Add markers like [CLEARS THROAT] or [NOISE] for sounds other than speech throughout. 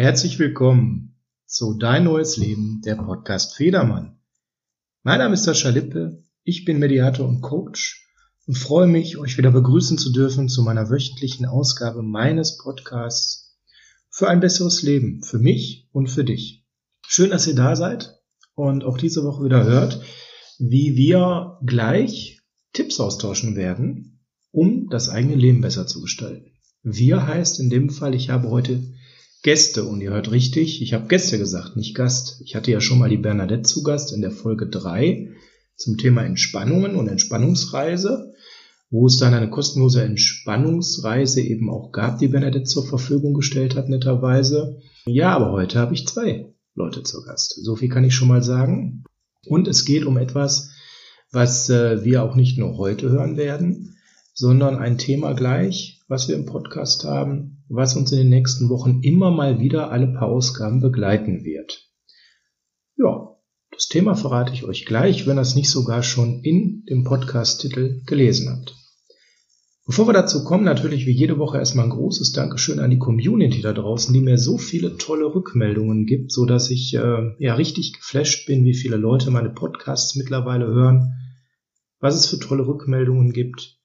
Herzlich willkommen zu Dein neues Leben, der Podcast Federmann. Mein Name ist Sascha Lippe, ich bin Mediator und Coach und freue mich, euch wieder begrüßen zu dürfen zu meiner wöchentlichen Ausgabe meines Podcasts für ein besseres Leben, für mich und für dich. Schön, dass ihr da seid und auch diese Woche wieder hört, wie wir gleich Tipps austauschen werden, um das eigene Leben besser zu gestalten. Wir heißt in dem Fall, ich habe heute Gäste und ihr hört richtig, ich habe Gäste gesagt, nicht Gast. Ich hatte ja schon mal die Bernadette zu Gast in der Folge drei zum Thema Entspannungen und Entspannungsreise, wo es dann eine kostenlose Entspannungsreise eben auch gab, die Bernadette zur Verfügung gestellt hat, netterweise. Ja, aber heute habe ich zwei Leute zu Gast. So viel kann ich schon mal sagen. Und es geht um etwas, was äh, wir auch nicht nur heute hören werden, sondern ein Thema gleich, was wir im Podcast haben, was uns in den nächsten Wochen immer mal wieder alle paar Ausgaben begleiten wird. Ja, das Thema verrate ich euch gleich, wenn ihr es nicht sogar schon in dem Podcast-Titel gelesen habt. Bevor wir dazu kommen, natürlich wie jede Woche erstmal ein großes Dankeschön an die Community da draußen, die mir so viele tolle Rückmeldungen gibt, so dass ich äh, ja richtig geflasht bin, wie viele Leute meine Podcasts mittlerweile hören, was es für tolle Rückmeldungen gibt,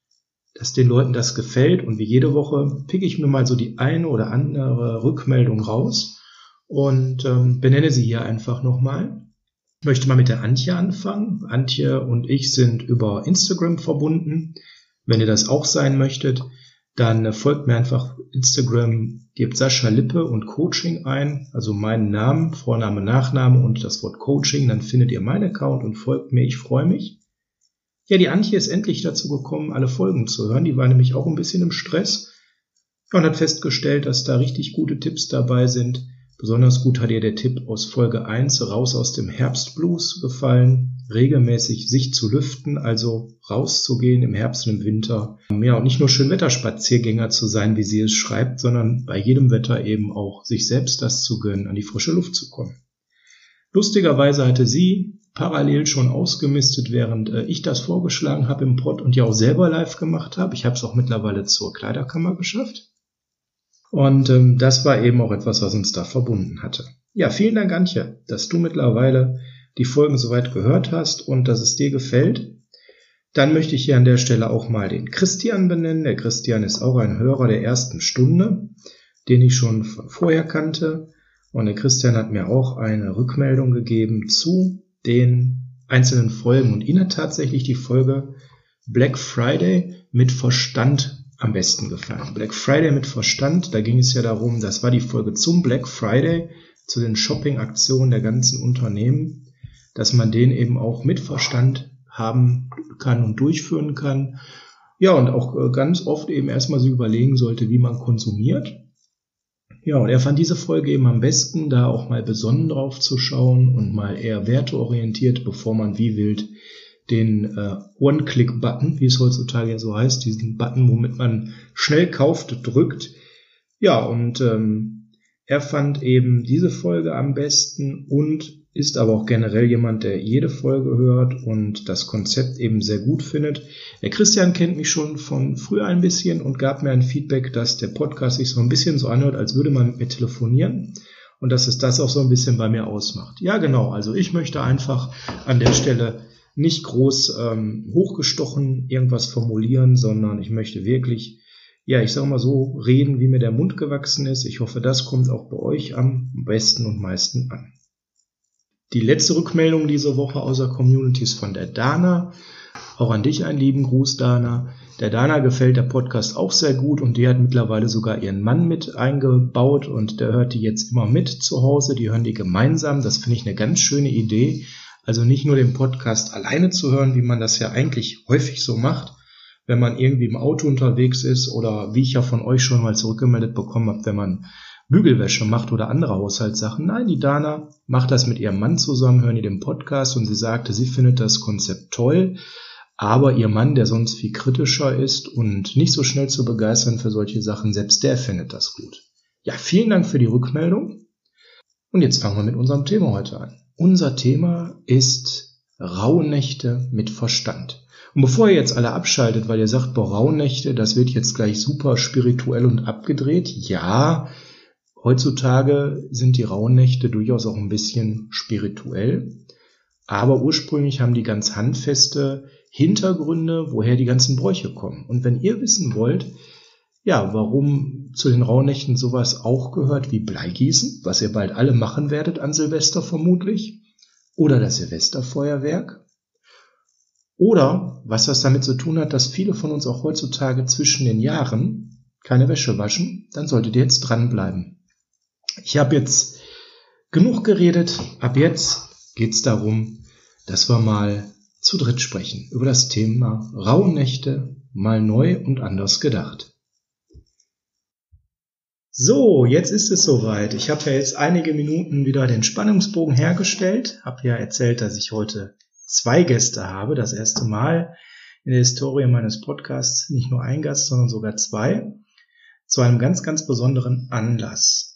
dass den Leuten das gefällt und wie jede Woche picke ich mir mal so die eine oder andere Rückmeldung raus und ähm, benenne sie hier einfach nochmal. Ich möchte mal mit der Antje anfangen. Antje und ich sind über Instagram verbunden. Wenn ihr das auch sein möchtet, dann folgt mir einfach Instagram, gebt Sascha Lippe und Coaching ein, also meinen Namen, Vorname, Nachname und das Wort Coaching, dann findet ihr meinen Account und folgt mir. Ich freue mich. Ja, die Antje ist endlich dazu gekommen, alle Folgen zu hören. Die war nämlich auch ein bisschen im Stress und hat festgestellt, dass da richtig gute Tipps dabei sind. Besonders gut hat ihr der Tipp aus Folge 1 raus aus dem Herbstblues gefallen regelmäßig sich zu lüften, also rauszugehen im Herbst und im Winter. Ja, und nicht nur Schönwetterspaziergänger zu sein, wie sie es schreibt, sondern bei jedem Wetter eben auch sich selbst das zu gönnen, an die frische Luft zu kommen. Lustigerweise hatte sie parallel schon ausgemistet, während äh, ich das vorgeschlagen habe im Pod und ja auch selber live gemacht habe. Ich habe es auch mittlerweile zur Kleiderkammer geschafft. Und ähm, das war eben auch etwas, was uns da verbunden hatte. Ja, vielen Dank, Antje, dass du mittlerweile die Folgen soweit gehört hast und dass es dir gefällt, dann möchte ich hier an der Stelle auch mal den Christian benennen. Der Christian ist auch ein Hörer der ersten Stunde, den ich schon von vorher kannte. Und der Christian hat mir auch eine Rückmeldung gegeben zu den einzelnen Folgen und ihn hat tatsächlich die Folge Black Friday mit Verstand am besten gefallen. Black Friday mit Verstand, da ging es ja darum, das war die Folge zum Black Friday, zu den Shopping-Aktionen der ganzen Unternehmen dass man den eben auch mit Verstand haben kann und durchführen kann. Ja, und auch äh, ganz oft eben erstmal so überlegen sollte, wie man konsumiert. Ja, und er fand diese Folge eben am besten, da auch mal besonnen drauf zu schauen und mal eher werteorientiert, bevor man wie wild den äh, One-Click-Button, wie es heutzutage ja so heißt, diesen Button, womit man schnell kauft, drückt. Ja, und ähm, er fand eben diese Folge am besten und ist aber auch generell jemand, der jede Folge hört und das Konzept eben sehr gut findet. Der Christian kennt mich schon von früher ein bisschen und gab mir ein Feedback, dass der Podcast sich so ein bisschen so anhört, als würde man mit mir telefonieren und dass es das auch so ein bisschen bei mir ausmacht. Ja, genau. Also ich möchte einfach an der Stelle nicht groß ähm, hochgestochen irgendwas formulieren, sondern ich möchte wirklich, ja, ich sage mal so, reden, wie mir der Mund gewachsen ist. Ich hoffe, das kommt auch bei euch am besten und meisten an. Die letzte Rückmeldung diese Woche außer Communities von der Dana. Auch an dich einen lieben Gruß, Dana. Der Dana gefällt der Podcast auch sehr gut und die hat mittlerweile sogar ihren Mann mit eingebaut und der hört die jetzt immer mit zu Hause. Die hören die gemeinsam. Das finde ich eine ganz schöne Idee. Also nicht nur den Podcast alleine zu hören, wie man das ja eigentlich häufig so macht, wenn man irgendwie im Auto unterwegs ist oder wie ich ja von euch schon mal zurückgemeldet bekommen habe, wenn man Bügelwäsche macht oder andere Haushaltssachen. Nein, die Dana macht das mit ihrem Mann zusammen, hören die den Podcast und sie sagte, sie findet das Konzept toll, aber ihr Mann, der sonst viel kritischer ist und nicht so schnell zu begeistern für solche Sachen, selbst der findet das gut. Ja, vielen Dank für die Rückmeldung. Und jetzt fangen wir mit unserem Thema heute an. Unser Thema ist Rauhnächte mit Verstand. Und bevor ihr jetzt alle abschaltet, weil ihr sagt, boah, Rauhnächte, das wird jetzt gleich super spirituell und abgedreht, ja, Heutzutage sind die Rauhnächte durchaus auch ein bisschen spirituell, aber ursprünglich haben die ganz handfeste Hintergründe, woher die ganzen Bräuche kommen. Und wenn ihr wissen wollt, ja, warum zu den Rauhnächten sowas auch gehört wie Bleigießen, was ihr bald alle machen werdet an Silvester vermutlich, oder das Silvesterfeuerwerk, oder was das damit zu tun hat, dass viele von uns auch heutzutage zwischen den Jahren keine Wäsche waschen, dann solltet ihr jetzt dranbleiben. Ich habe jetzt genug geredet. Ab jetzt geht's darum, dass wir mal zu dritt sprechen über das Thema Rauhnächte mal neu und anders gedacht. So, jetzt ist es soweit. Ich habe ja jetzt einige Minuten wieder den Spannungsbogen hergestellt, habe ja erzählt, dass ich heute zwei Gäste habe, das erste Mal in der Historie meines Podcasts, nicht nur ein Gast, sondern sogar zwei, zu einem ganz, ganz besonderen Anlass.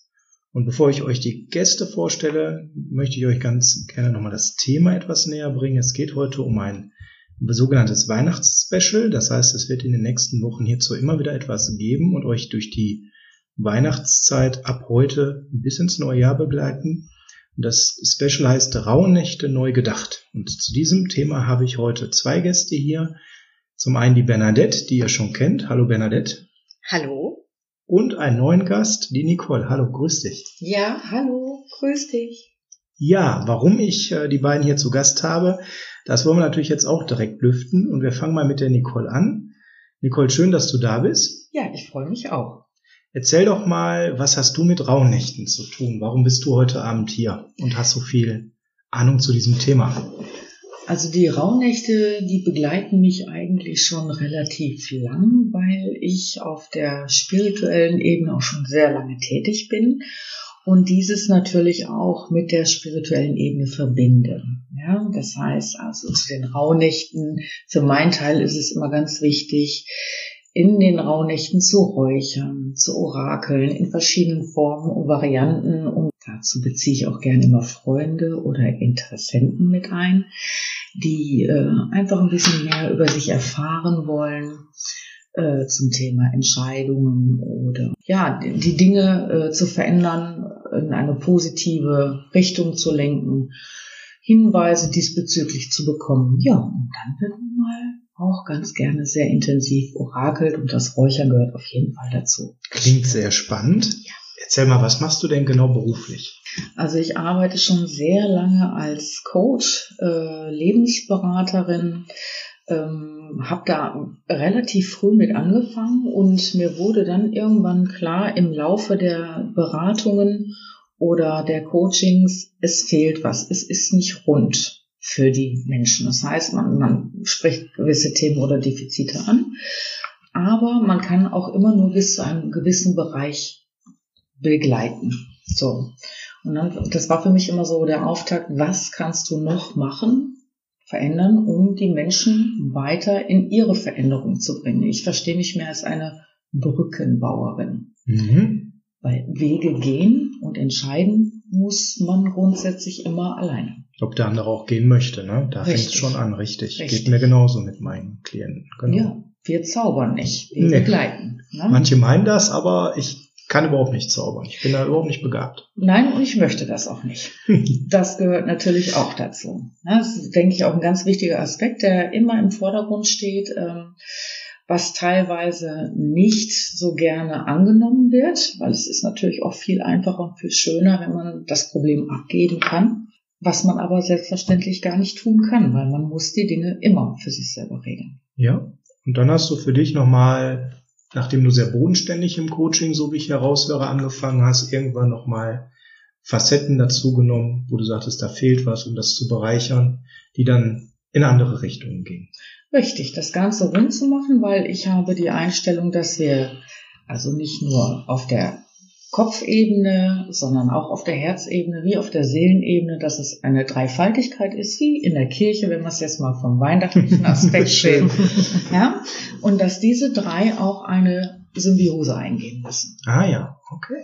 Und bevor ich euch die Gäste vorstelle, möchte ich euch ganz gerne nochmal das Thema etwas näher bringen. Es geht heute um ein sogenanntes Weihnachtsspecial. Das heißt, es wird in den nächsten Wochen hierzu immer wieder etwas geben und euch durch die Weihnachtszeit ab heute bis ins neue Jahr begleiten. Das Special heißt Rauhnächte neu gedacht. Und zu diesem Thema habe ich heute zwei Gäste hier. Zum einen die Bernadette, die ihr schon kennt. Hallo Bernadette. Hallo. Und einen neuen Gast, die Nicole. Hallo, grüß dich. Ja, hallo, grüß dich. Ja, warum ich äh, die beiden hier zu Gast habe, das wollen wir natürlich jetzt auch direkt lüften. Und wir fangen mal mit der Nicole an. Nicole, schön, dass du da bist. Ja, ich freue mich auch. Erzähl doch mal, was hast du mit Rauhnächten zu tun? Warum bist du heute Abend hier und hast so viel Ahnung zu diesem Thema? Also die Rauhnächte, die begleiten mich eigentlich schon relativ lang, weil ich auf der spirituellen Ebene auch schon sehr lange tätig bin und dieses natürlich auch mit der spirituellen Ebene verbinde. Ja, das heißt also zu den Rauhnächten, für meinen Teil ist es immer ganz wichtig, in den Rauhnächten zu räuchern, zu orakeln in verschiedenen Formen und Varianten. Und dazu beziehe ich auch gerne immer Freunde oder Interessenten mit ein, die äh, einfach ein bisschen mehr über sich erfahren wollen äh, zum Thema Entscheidungen oder ja, die Dinge äh, zu verändern, in eine positive Richtung zu lenken, Hinweise diesbezüglich zu bekommen. Ja, und dann wird man mal auch ganz gerne sehr intensiv orakelt und das Räuchern gehört auf jeden Fall dazu. Klingt sehr spannend. Ja. Erzähl mal, was machst du denn genau beruflich? Also ich arbeite schon sehr lange als Coach, äh, Lebensberaterin, ähm, habe da relativ früh mit angefangen und mir wurde dann irgendwann klar im Laufe der Beratungen oder der Coachings, es fehlt was, es ist nicht rund für die Menschen. Das heißt, man, man spricht gewisse Themen oder Defizite an, aber man kann auch immer nur bis zu einem gewissen Bereich begleiten. So. Und dann, das war für mich immer so der Auftakt, was kannst du noch machen, verändern, um die Menschen weiter in ihre Veränderung zu bringen. Ich verstehe mich mehr als eine Brückenbauerin. Mhm. Weil Wege gehen und entscheiden muss man grundsätzlich immer alleine. Ob der andere auch gehen möchte, ne? Da fängt es schon an, richtig. richtig. Geht mir genauso mit meinen Klienten. Genau. Ja, wir zaubern nicht, wir nee. begleiten. Ne? Manche meinen das, aber ich kann überhaupt nicht zaubern. Ich bin da überhaupt nicht begabt. Nein, und ich möchte das auch nicht. [LAUGHS] das gehört natürlich auch dazu. Das ist, denke ich, auch ein ganz wichtiger Aspekt, der immer im Vordergrund steht, ähm, was teilweise nicht so gerne angenommen wird, weil es ist natürlich auch viel einfacher und viel schöner, wenn man das Problem abgeben kann was man aber selbstverständlich gar nicht tun kann, weil man muss die Dinge immer für sich selber regeln. Ja, und dann hast du für dich nochmal, nachdem du sehr bodenständig im Coaching, so wie ich heraushöre, angefangen hast, irgendwann nochmal Facetten dazu genommen, wo du sagtest, da fehlt was, um das zu bereichern, die dann in andere Richtungen gingen. Richtig, das Ganze rund zu machen, weil ich habe die Einstellung, dass wir also nicht nur auf der Kopfebene, sondern auch auf der Herzebene wie auf der Seelenebene, dass es eine Dreifaltigkeit ist, wie in der Kirche, wenn man es jetzt mal vom weihnachtlichen [LAUGHS] Aspekt sehen. Ja? Und dass diese drei auch eine Symbiose eingehen müssen. Ah ja, okay.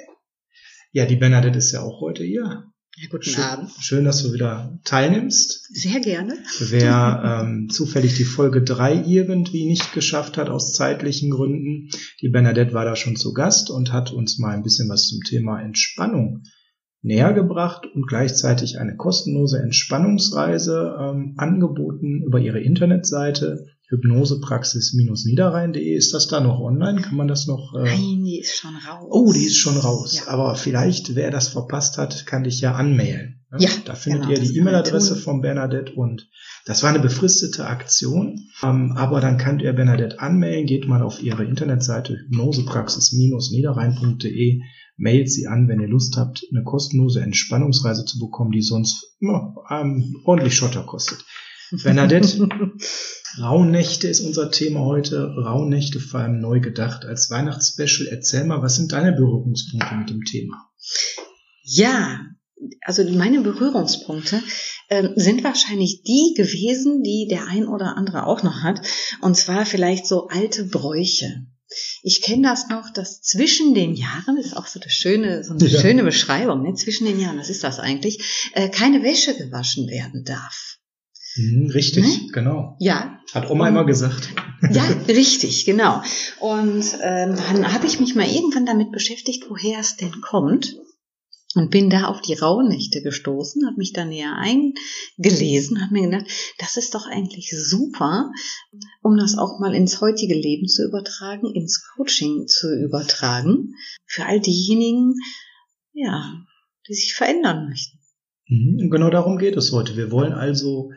Ja, die Bernadette ist ja auch heute hier. Ja, guten schön, Abend. Schön, dass du wieder teilnimmst. Sehr gerne. Wer ähm, zufällig die Folge drei irgendwie nicht geschafft hat aus zeitlichen Gründen, die Bernadette war da schon zu Gast und hat uns mal ein bisschen was zum Thema Entspannung näher gebracht und gleichzeitig eine kostenlose Entspannungsreise ähm, angeboten über ihre Internetseite Hypnosepraxis-niederrhein.de. Ist das da noch online? Kann man das noch? Äh Nein, die ist schon raus. Oh, die ist schon raus. Ja. Aber vielleicht, wer das verpasst hat, kann dich ja anmelden. Ne? Ja. Da findet genau, ihr die E-Mail-Adresse von Bernadette und das war eine befristete Aktion. Ähm, aber dann könnt ihr Bernadette anmelden, geht mal auf ihre Internetseite hypnosepraxis-niederrhein.de, mailt sie an, wenn ihr Lust habt, eine kostenlose Entspannungsreise zu bekommen, die sonst ja, ähm, ordentlich Schotter kostet. Bernadette, [LAUGHS] Rauhnächte ist unser Thema heute. Rauhnächte vor allem neu gedacht als Weihnachtsspecial. Erzähl mal, was sind deine Berührungspunkte mit dem Thema? Ja, also meine Berührungspunkte äh, sind wahrscheinlich die gewesen, die der ein oder andere auch noch hat. Und zwar vielleicht so alte Bräuche. Ich kenne das noch, dass zwischen den Jahren, ist auch so eine schöne, so eine ja. schöne Beschreibung, ne? zwischen den Jahren, was ist das eigentlich, äh, keine Wäsche gewaschen werden darf. Mhm, richtig, ne? genau. Ja. Hat Oma und, immer gesagt. Ja, [LAUGHS] richtig, genau. Und ähm, dann habe ich mich mal irgendwann damit beschäftigt, woher es denn kommt. Und bin da auf die Rauhnächte gestoßen, habe mich da näher eingelesen, habe mir gedacht, das ist doch eigentlich super, um das auch mal ins heutige Leben zu übertragen, ins Coaching zu übertragen, für all diejenigen, ja, die sich verändern möchten. Mhm, und genau darum geht es heute. Wir wollen also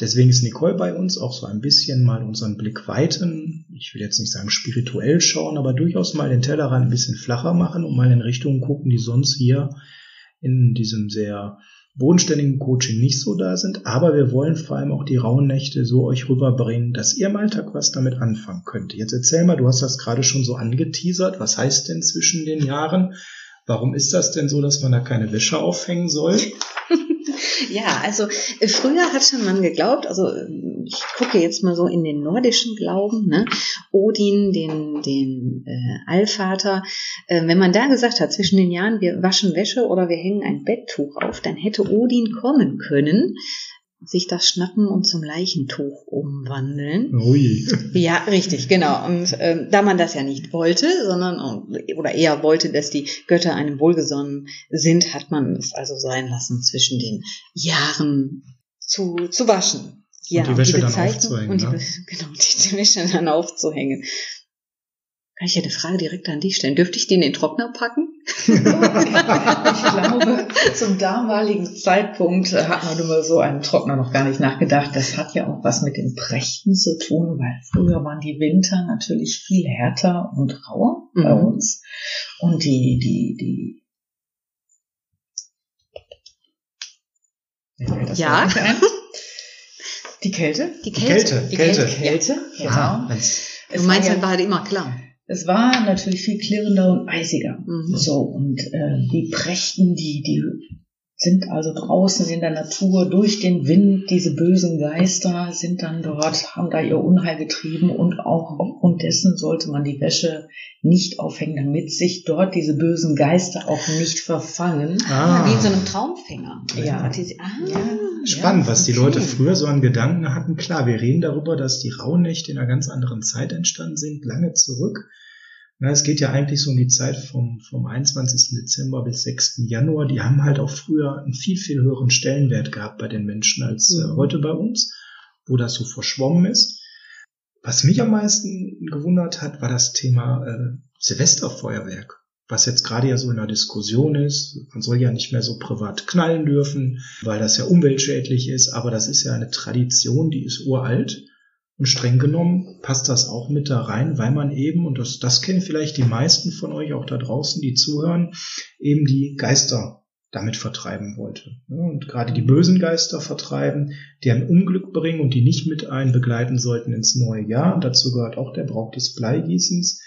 Deswegen ist Nicole bei uns auch so ein bisschen mal unseren Blick weiten. Ich will jetzt nicht sagen spirituell schauen, aber durchaus mal den Tellerrand ein bisschen flacher machen und mal in Richtungen gucken, die sonst hier in diesem sehr bodenständigen Coaching nicht so da sind. Aber wir wollen vor allem auch die rauen Nächte so euch rüberbringen, dass ihr im Alltag was damit anfangen könnt. Jetzt erzähl mal, du hast das gerade schon so angeteasert. Was heißt denn zwischen den Jahren? Warum ist das denn so, dass man da keine Wäsche aufhängen soll? [LAUGHS] Ja, also äh, früher hat schon man geglaubt, also ich gucke jetzt mal so in den nordischen Glauben, ne? Odin, den, den äh, Allvater, äh, wenn man da gesagt hat, zwischen den Jahren, wir waschen Wäsche oder wir hängen ein Betttuch auf, dann hätte Odin kommen können, sich das schnappen und zum Leichentuch umwandeln. Ui. [LAUGHS] Ja, richtig, genau. Und ähm, da man das ja nicht wollte, sondern oder eher wollte, dass die Götter einem wohlgesonnen sind, hat man es also sein lassen, zwischen den Jahren zu, zu waschen. Ja, und die Wäsche die dann aufzuhängen. Und die, ne? [LAUGHS] genau, die, die Wäsche dann aufzuhängen. Kann ich ja eine Frage direkt an dich stellen? Dürfte ich die in den Trockner packen? [LAUGHS] ich glaube, zum damaligen Zeitpunkt hat man über so einen Trockner noch gar nicht nachgedacht. Das hat ja auch was mit dem Brechten zu tun, weil früher waren die Winter natürlich viel härter und rauer mhm. bei uns. Und die, die, die ja. Die Kälte? Die Kälte. Die Kälte. Kälte. Kälte. Kälte. Ja. Du meinst, dann war halt immer klar. Es war natürlich viel klirrender und eisiger. Mhm. So, und äh, die Prächten, die, die sind also draußen in der Natur durch den Wind, diese bösen Geister sind dann dort, haben da ihr Unheil getrieben und auch aufgrund dessen sollte man die Wäsche nicht aufhängen, damit sich dort diese bösen Geister auch nicht verfangen. Ah. Wie in so einem Traumfänger. Ja. Diese, ah, ja. Spannend, ja, was die Leute früher so an Gedanken hatten. Klar, wir reden darüber, dass die Rauhnächte in einer ganz anderen Zeit entstanden sind, lange zurück. Na, es geht ja eigentlich so um die Zeit vom, vom 21. Dezember bis 6. Januar. Die haben halt auch früher einen viel, viel höheren Stellenwert gehabt bei den Menschen als äh, mhm. heute bei uns, wo das so verschwommen ist. Was mich am meisten gewundert hat, war das Thema äh, Silvesterfeuerwerk, was jetzt gerade ja so in der Diskussion ist. Man soll ja nicht mehr so privat knallen dürfen, weil das ja umweltschädlich ist, aber das ist ja eine Tradition, die ist uralt. Und streng genommen passt das auch mit da rein, weil man eben, und das, das kennen vielleicht die meisten von euch auch da draußen, die zuhören, eben die Geister damit vertreiben wollte. Und gerade die bösen Geister vertreiben, die ein Unglück bringen und die nicht mit ein begleiten sollten ins neue Jahr. Und dazu gehört auch der Brauch des Bleigießens,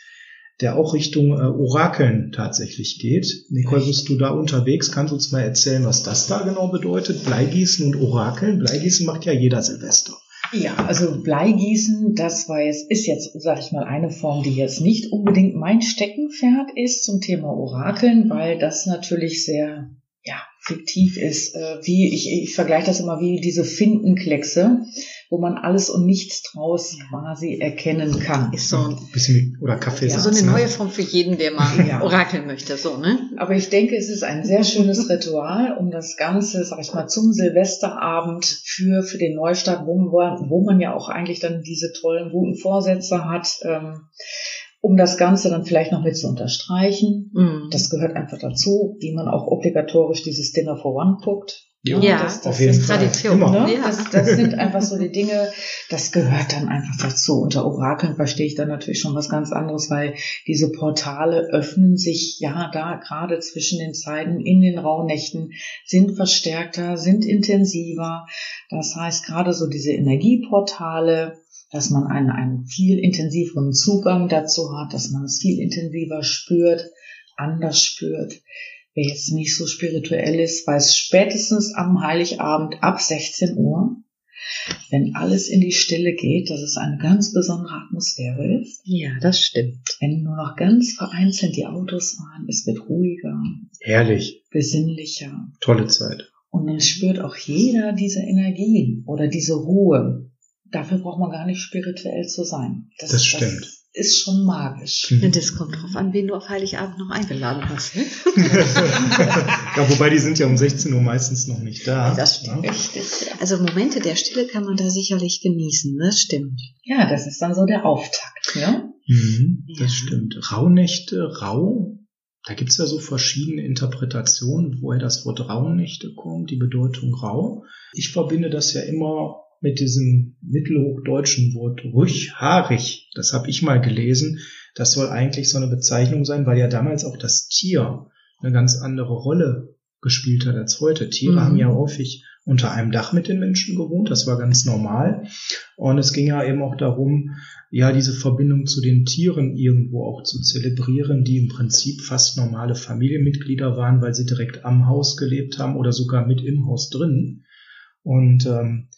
der auch Richtung äh, Orakeln tatsächlich geht. Nicole, bist du da unterwegs? Kannst du uns mal erzählen, was das da genau bedeutet? Bleigießen und Orakeln? Bleigießen macht ja jeder Silvester. Ja, also Bleigießen, das war jetzt, ist jetzt, sag ich mal, eine Form, die jetzt nicht unbedingt mein Steckenpferd ist zum Thema Orakeln, weil das natürlich sehr, ja, fiktiv ist. Äh, wie ich, ich vergleiche das immer wie diese Fintenkleckse, wo man alles und nichts draus quasi erkennen kann. Ist so ein bisschen oder Kaffee. Ja, so eine neue Form für jeden, der mal ja. orakeln möchte, so ne? Aber ich denke, es ist ein sehr schönes Ritual, um das Ganze, sag ich mal, zum Silvesterabend für für den Neustart, wo, wo man ja auch eigentlich dann diese tollen guten Vorsätze hat. Ähm, um das Ganze dann vielleicht noch mit zu unterstreichen. Mm. Das gehört einfach dazu, wie man auch obligatorisch dieses Dinner for One guckt. Ja, ja das, das Fall. Tradition. Ne? Ja. Das, das sind einfach so die Dinge, das gehört dann einfach dazu. Unter Orakeln verstehe ich dann natürlich schon was ganz anderes, weil diese Portale öffnen sich ja da gerade zwischen den Zeiten in den Rauhnächten, sind verstärkter, sind intensiver. Das heißt, gerade so diese Energieportale, dass man einen, einen viel intensiveren Zugang dazu hat, dass man es viel intensiver spürt, anders spürt. Wer jetzt nicht so spirituell ist, weiß spätestens am Heiligabend ab 16 Uhr, wenn alles in die Stille geht, dass es eine ganz besondere Atmosphäre ist. Ja, das stimmt. Wenn nur noch ganz vereinzelt die Autos fahren, es wird ruhiger. Herrlich. Besinnlicher. Tolle Zeit. Und dann spürt auch jeder diese Energie oder diese Ruhe. Dafür braucht man gar nicht spirituell zu sein. Das, das stimmt. Das ist schon magisch. Mhm. Das kommt drauf an, wen du auf Heiligabend noch eingeladen hast. Ne? [LAUGHS] ja, wobei die sind ja um 16 Uhr meistens noch nicht da. Das stimmt. Ja? Also Momente der Stille kann man da sicherlich genießen, das stimmt. Ja, das ist dann so der Auftakt, ne? Mhm, das ja. stimmt. Rauhnächte, rau, da gibt's ja so verschiedene Interpretationen, woher das Wort Rauhnächte kommt, die Bedeutung rau. Ich verbinde das ja immer mit diesem mittelhochdeutschen Wort rüch, haarig. Das habe ich mal gelesen. Das soll eigentlich so eine Bezeichnung sein, weil ja damals auch das Tier eine ganz andere Rolle gespielt hat als heute. Tiere mhm. haben ja häufig unter einem Dach mit den Menschen gewohnt, das war ganz normal. Und es ging ja eben auch darum, ja, diese Verbindung zu den Tieren irgendwo auch zu zelebrieren, die im Prinzip fast normale Familienmitglieder waren, weil sie direkt am Haus gelebt haben oder sogar mit im Haus drin. Und ähm,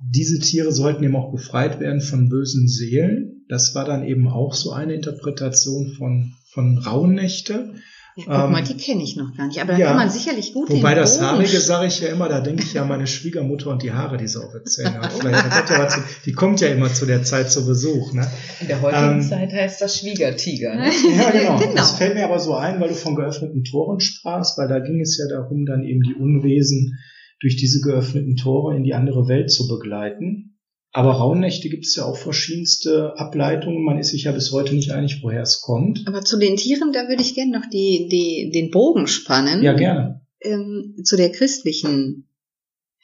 diese Tiere sollten eben auch befreit werden von bösen Seelen. Das war dann eben auch so eine Interpretation von, von Rauhnächte. Ja, guck mal, ähm, die kenne ich noch gar nicht, aber da ja, kann man sicherlich gut Wobei das Haarige sage ich ja immer, da denke ich ja an meine Schwiegermutter und die Haare, die sie auf erzählen hat. Vielleicht, hat ja zu, die kommt ja immer zu der Zeit zu Besuch. Ne? In der heutigen ähm, Zeit heißt das Schwiegertiger. Ne? Ja, genau. [LAUGHS] genau. Das fällt mir aber so ein, weil du von geöffneten Toren sprachst, weil da ging es ja darum, dann eben die Unwesen durch diese geöffneten Tore in die andere Welt zu begleiten. Aber Rauhnächte gibt es ja auch verschiedenste Ableitungen. Man ist sich ja bis heute nicht einig, woher es kommt. Aber zu den Tieren, da würde ich gerne noch die, die, den Bogen spannen. Ja, gerne. Ähm, zu der christlichen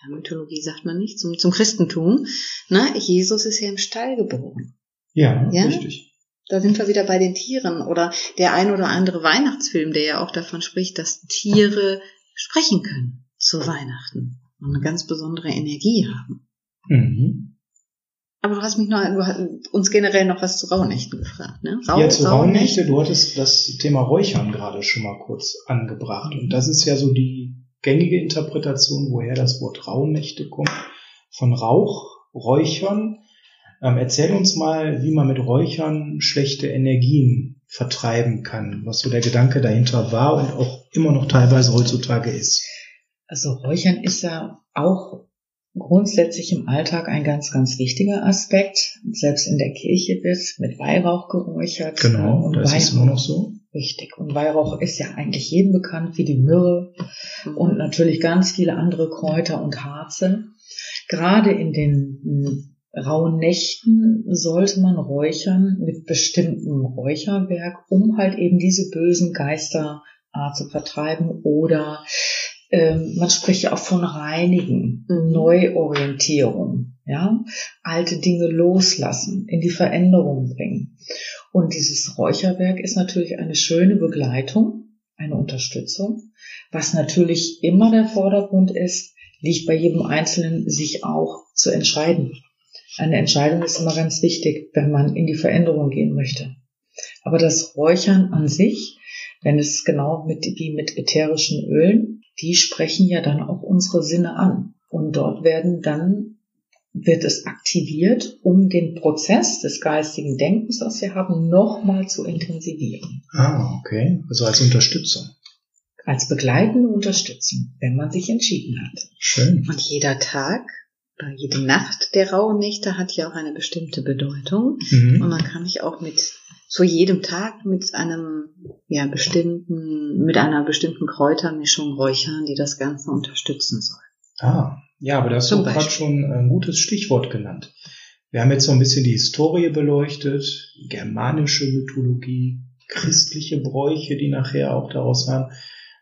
ja, Mythologie sagt man nicht, zum, zum Christentum. Na, Jesus ist ja im Stall geboren. Ja, ja, richtig. Da sind wir wieder bei den Tieren. Oder der ein oder andere Weihnachtsfilm, der ja auch davon spricht, dass Tiere sprechen können zu Weihnachten und eine ganz besondere Energie haben. Mhm. Aber du hast mich noch, du hast uns generell noch was zu Rauhnächten gefragt, ne? Rau, ja, zu Rauhnächte, du hattest das Thema Räuchern gerade schon mal kurz angebracht. Und das ist ja so die gängige Interpretation, woher das Wort Rauhnächte kommt. Von Rauch, Räuchern. Ähm, erzähl uns mal, wie man mit Räuchern schlechte Energien vertreiben kann, was so der Gedanke dahinter war und auch immer noch teilweise heutzutage ist. Also Räuchern ist ja auch grundsätzlich im Alltag ein ganz, ganz wichtiger Aspekt. Selbst in der Kirche wird mit Weihrauch geräuchert. Genau, und das Weihrauch, ist immer noch so. Richtig. Und Weihrauch ist ja eigentlich jedem bekannt, wie die Myrrhe mhm. und natürlich ganz viele andere Kräuter und Harze. Gerade in den rauen Nächten sollte man räuchern mit bestimmtem Räucherwerk, um halt eben diese bösen Geister zu vertreiben oder ähm, man spricht ja auch von Reinigen, mhm. Neuorientierung, ja, alte Dinge loslassen, in die Veränderung bringen. Und dieses Räucherwerk ist natürlich eine schöne Begleitung, eine Unterstützung. Was natürlich immer der Vordergrund ist, liegt bei jedem Einzelnen, sich auch zu entscheiden. Eine Entscheidung ist immer ganz wichtig, wenn man in die Veränderung gehen möchte. Aber das Räuchern an sich, wenn es genau mit, wie mit ätherischen Ölen die sprechen ja dann auch unsere Sinne an. Und dort werden dann, wird es aktiviert, um den Prozess des geistigen Denkens, was wir haben, nochmal zu intensivieren. Ah, okay. Also als Unterstützung. als begleitende Unterstützung, wenn man sich entschieden hat. Schön. Und jeder Tag oder jede Nacht der rauen Nächte hat ja auch eine bestimmte Bedeutung. Mhm. Und man kann sich auch mit zu jedem Tag mit einem ja bestimmten mit einer bestimmten Kräutermischung räuchern, die das Ganze unterstützen soll. Ah, ja, aber das hast gerade schon ein gutes Stichwort genannt. Wir haben jetzt so ein bisschen die Historie beleuchtet, germanische Mythologie, christliche Bräuche, die nachher auch daraus waren.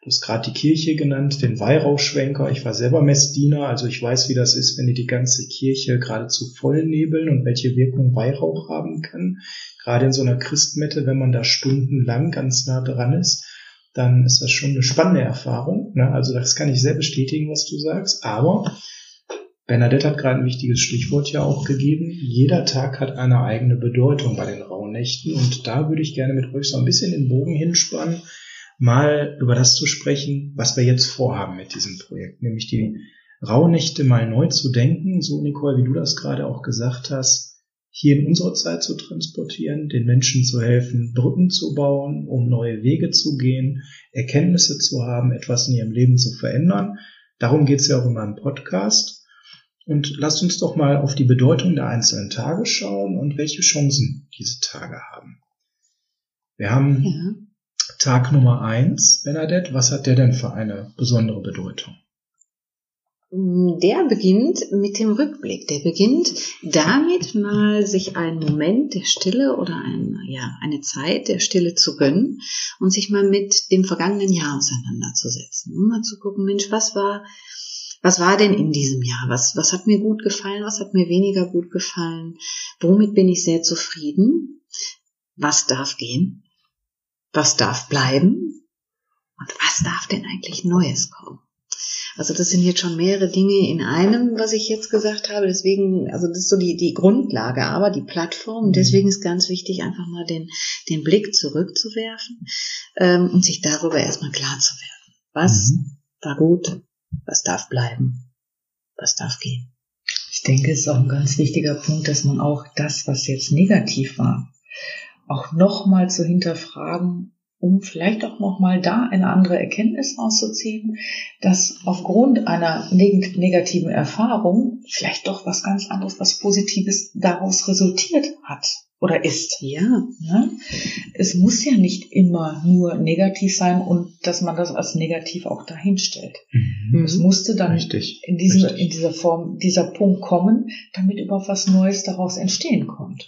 Du hast gerade die Kirche genannt, den Weihrauchschwenker. Ich war selber Messdiener, also ich weiß, wie das ist, wenn die die ganze Kirche geradezu voll nebeln und welche Wirkung Weihrauch haben kann. Gerade in so einer Christmette, wenn man da stundenlang ganz nah dran ist, dann ist das schon eine spannende Erfahrung. Ne? Also das kann ich sehr bestätigen, was du sagst. Aber Bernadette hat gerade ein wichtiges Stichwort ja auch gegeben. Jeder Tag hat eine eigene Bedeutung bei den Rauhnächten und da würde ich gerne mit euch so ein bisschen den Bogen hinspannen, mal über das zu sprechen, was wir jetzt vorhaben mit diesem Projekt, nämlich die Rauhnächte mal neu zu denken, so Nicole, wie du das gerade auch gesagt hast, hier in unsere Zeit zu transportieren, den Menschen zu helfen, Brücken zu bauen, um neue Wege zu gehen, Erkenntnisse zu haben, etwas in ihrem Leben zu verändern. Darum geht es ja auch in meinem Podcast. Und lasst uns doch mal auf die Bedeutung der einzelnen Tage schauen und welche Chancen diese Tage haben. Wir haben ja. Tag Nummer eins, Bernadette. Was hat der denn für eine besondere Bedeutung? Der beginnt mit dem Rückblick. Der beginnt damit, mal sich einen Moment der Stille oder ein, ja, eine Zeit der Stille zu gönnen und sich mal mit dem vergangenen Jahr auseinanderzusetzen. Um mal zu gucken, Mensch, was war was war denn in diesem Jahr? Was, was hat mir gut gefallen? Was hat mir weniger gut gefallen? Womit bin ich sehr zufrieden? Was darf gehen? Was darf bleiben? Und was darf denn eigentlich Neues kommen? Also das sind jetzt schon mehrere Dinge in einem, was ich jetzt gesagt habe. Deswegen, also das ist so die, die Grundlage, aber die Plattform. Und deswegen ist ganz wichtig, einfach mal den, den Blick zurückzuwerfen ähm, und sich darüber erstmal klar zu werden. Was mhm. war gut? Was darf bleiben? Was darf gehen? Ich denke, es ist auch ein ganz wichtiger Punkt, dass man auch das, was jetzt negativ war, auch nochmal zu hinterfragen, um vielleicht auch nochmal da eine andere Erkenntnis rauszuziehen, dass aufgrund einer negativen Erfahrung vielleicht doch was ganz anderes, was Positives daraus resultiert hat oder ist. Ja. Ne? Es muss ja nicht immer nur negativ sein und dass man das als negativ auch dahin stellt. Mhm. Es musste dann Richtig. in, diesem, Richtig. in dieser Form, dieser Punkt kommen, damit überhaupt was Neues daraus entstehen konnte.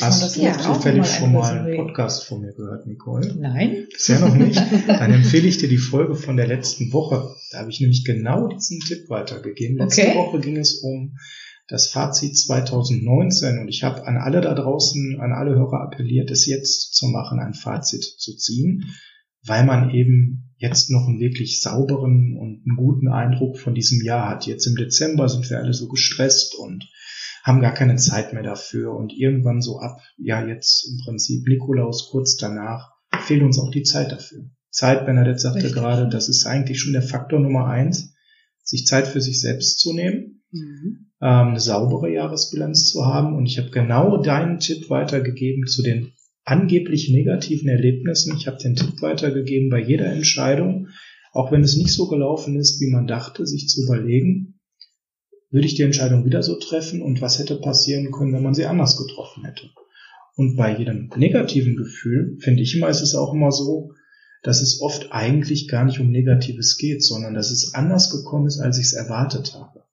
Hast du ja zufällig schon mal einen Podcast von mir gehört, Nicole? Nein. Bisher noch nicht. [LAUGHS] Dann empfehle ich dir die Folge von der letzten Woche. Da habe ich nämlich genau diesen Tipp weitergegeben. Letzte okay. Woche ging es um das Fazit 2019 und ich habe an alle da draußen, an alle Hörer appelliert, es jetzt zu machen, ein Fazit zu ziehen, weil man eben jetzt noch einen wirklich sauberen und einen guten Eindruck von diesem Jahr hat. Jetzt im Dezember sind wir alle so gestresst und haben gar keine Zeit mehr dafür und irgendwann so ab, ja jetzt im Prinzip Nikolaus kurz danach, fehlt uns auch die Zeit dafür. Zeit, Bernadette sagte Richtig. gerade, das ist eigentlich schon der Faktor Nummer eins, sich Zeit für sich selbst zu nehmen. Mhm ähm, eine saubere Jahresbilanz zu haben. Und ich habe genau deinen Tipp weitergegeben zu den angeblich negativen Erlebnissen. Ich habe den Tipp weitergegeben bei jeder Entscheidung, auch wenn es nicht so gelaufen ist, wie man dachte, sich zu überlegen, würde ich die Entscheidung wieder so treffen und was hätte passieren können, wenn man sie anders getroffen hätte. Und bei jedem negativen Gefühl, finde ich immer, ist es auch immer so, dass es oft eigentlich gar nicht um Negatives geht, sondern dass es anders gekommen ist, als ich es erwartet habe.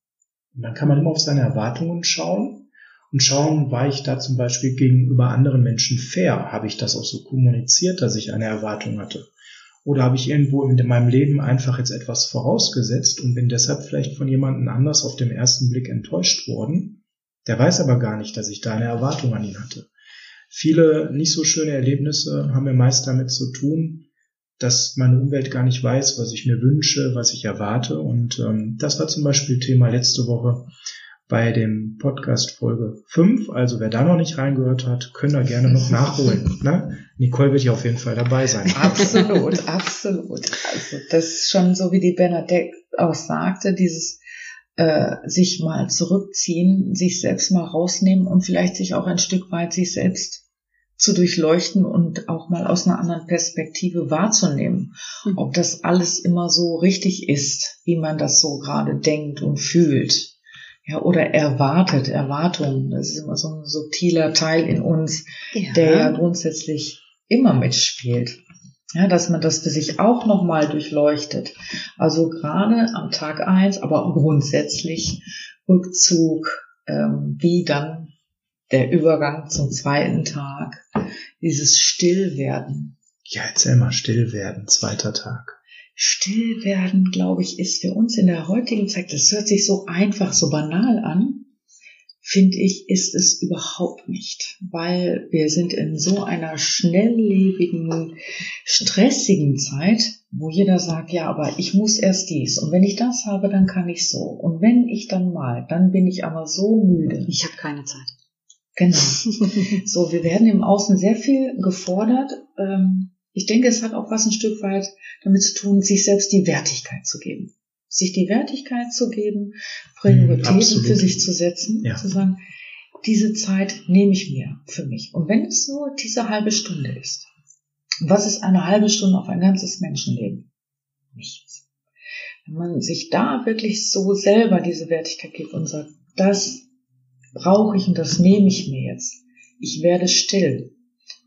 Und dann kann man immer auf seine Erwartungen schauen und schauen, war ich da zum Beispiel gegenüber anderen Menschen fair? Habe ich das auch so kommuniziert, dass ich eine Erwartung hatte? Oder habe ich irgendwo in meinem Leben einfach jetzt etwas vorausgesetzt und bin deshalb vielleicht von jemandem anders auf den ersten Blick enttäuscht worden? Der weiß aber gar nicht, dass ich da eine Erwartung an ihn hatte. Viele nicht so schöne Erlebnisse haben mir meist damit zu tun, dass meine Umwelt gar nicht weiß, was ich mir wünsche, was ich erwarte. Und ähm, das war zum Beispiel Thema letzte Woche bei dem Podcast Folge 5. Also wer da noch nicht reingehört hat, können da gerne noch nachholen. Ne? Nicole wird ja auf jeden Fall dabei sein. Absolut, absolut. Also das ist schon so, wie die Bernadette auch sagte, dieses äh, sich mal zurückziehen, sich selbst mal rausnehmen und vielleicht sich auch ein Stück weit sich selbst zu durchleuchten und auch mal aus einer anderen Perspektive wahrzunehmen, mhm. ob das alles immer so richtig ist, wie man das so gerade denkt und fühlt. Ja, oder erwartet, Erwartungen. Das ist immer so ein subtiler Teil in uns, ja. der ja grundsätzlich immer mitspielt. Ja, dass man das für sich auch nochmal durchleuchtet. Also gerade am Tag eins, aber grundsätzlich Rückzug, ähm, wie dann der Übergang zum zweiten Tag, dieses Stillwerden. Ja, erzähl mal, Stillwerden, zweiter Tag. Stillwerden, glaube ich, ist für uns in der heutigen Zeit, das hört sich so einfach, so banal an, finde ich, ist es überhaupt nicht, weil wir sind in so einer schnelllebigen, stressigen Zeit, wo jeder sagt, ja, aber ich muss erst dies und wenn ich das habe, dann kann ich so und wenn ich dann mal, dann bin ich aber so müde. Ich habe keine Zeit. Genau. [LAUGHS] so, wir werden im Außen sehr viel gefordert. Ähm, ich denke, es hat auch was ein Stück weit damit zu tun, sich selbst die Wertigkeit zu geben sich die Wertigkeit zu geben, Prioritäten für sich zu setzen, ja. zu sagen, diese Zeit nehme ich mir für mich. Und wenn es nur diese halbe Stunde ist, was ist eine halbe Stunde auf ein ganzes Menschenleben? Nichts. Wenn man sich da wirklich so selber diese Wertigkeit gibt und sagt, das brauche ich und das nehme ich mir jetzt. Ich werde still.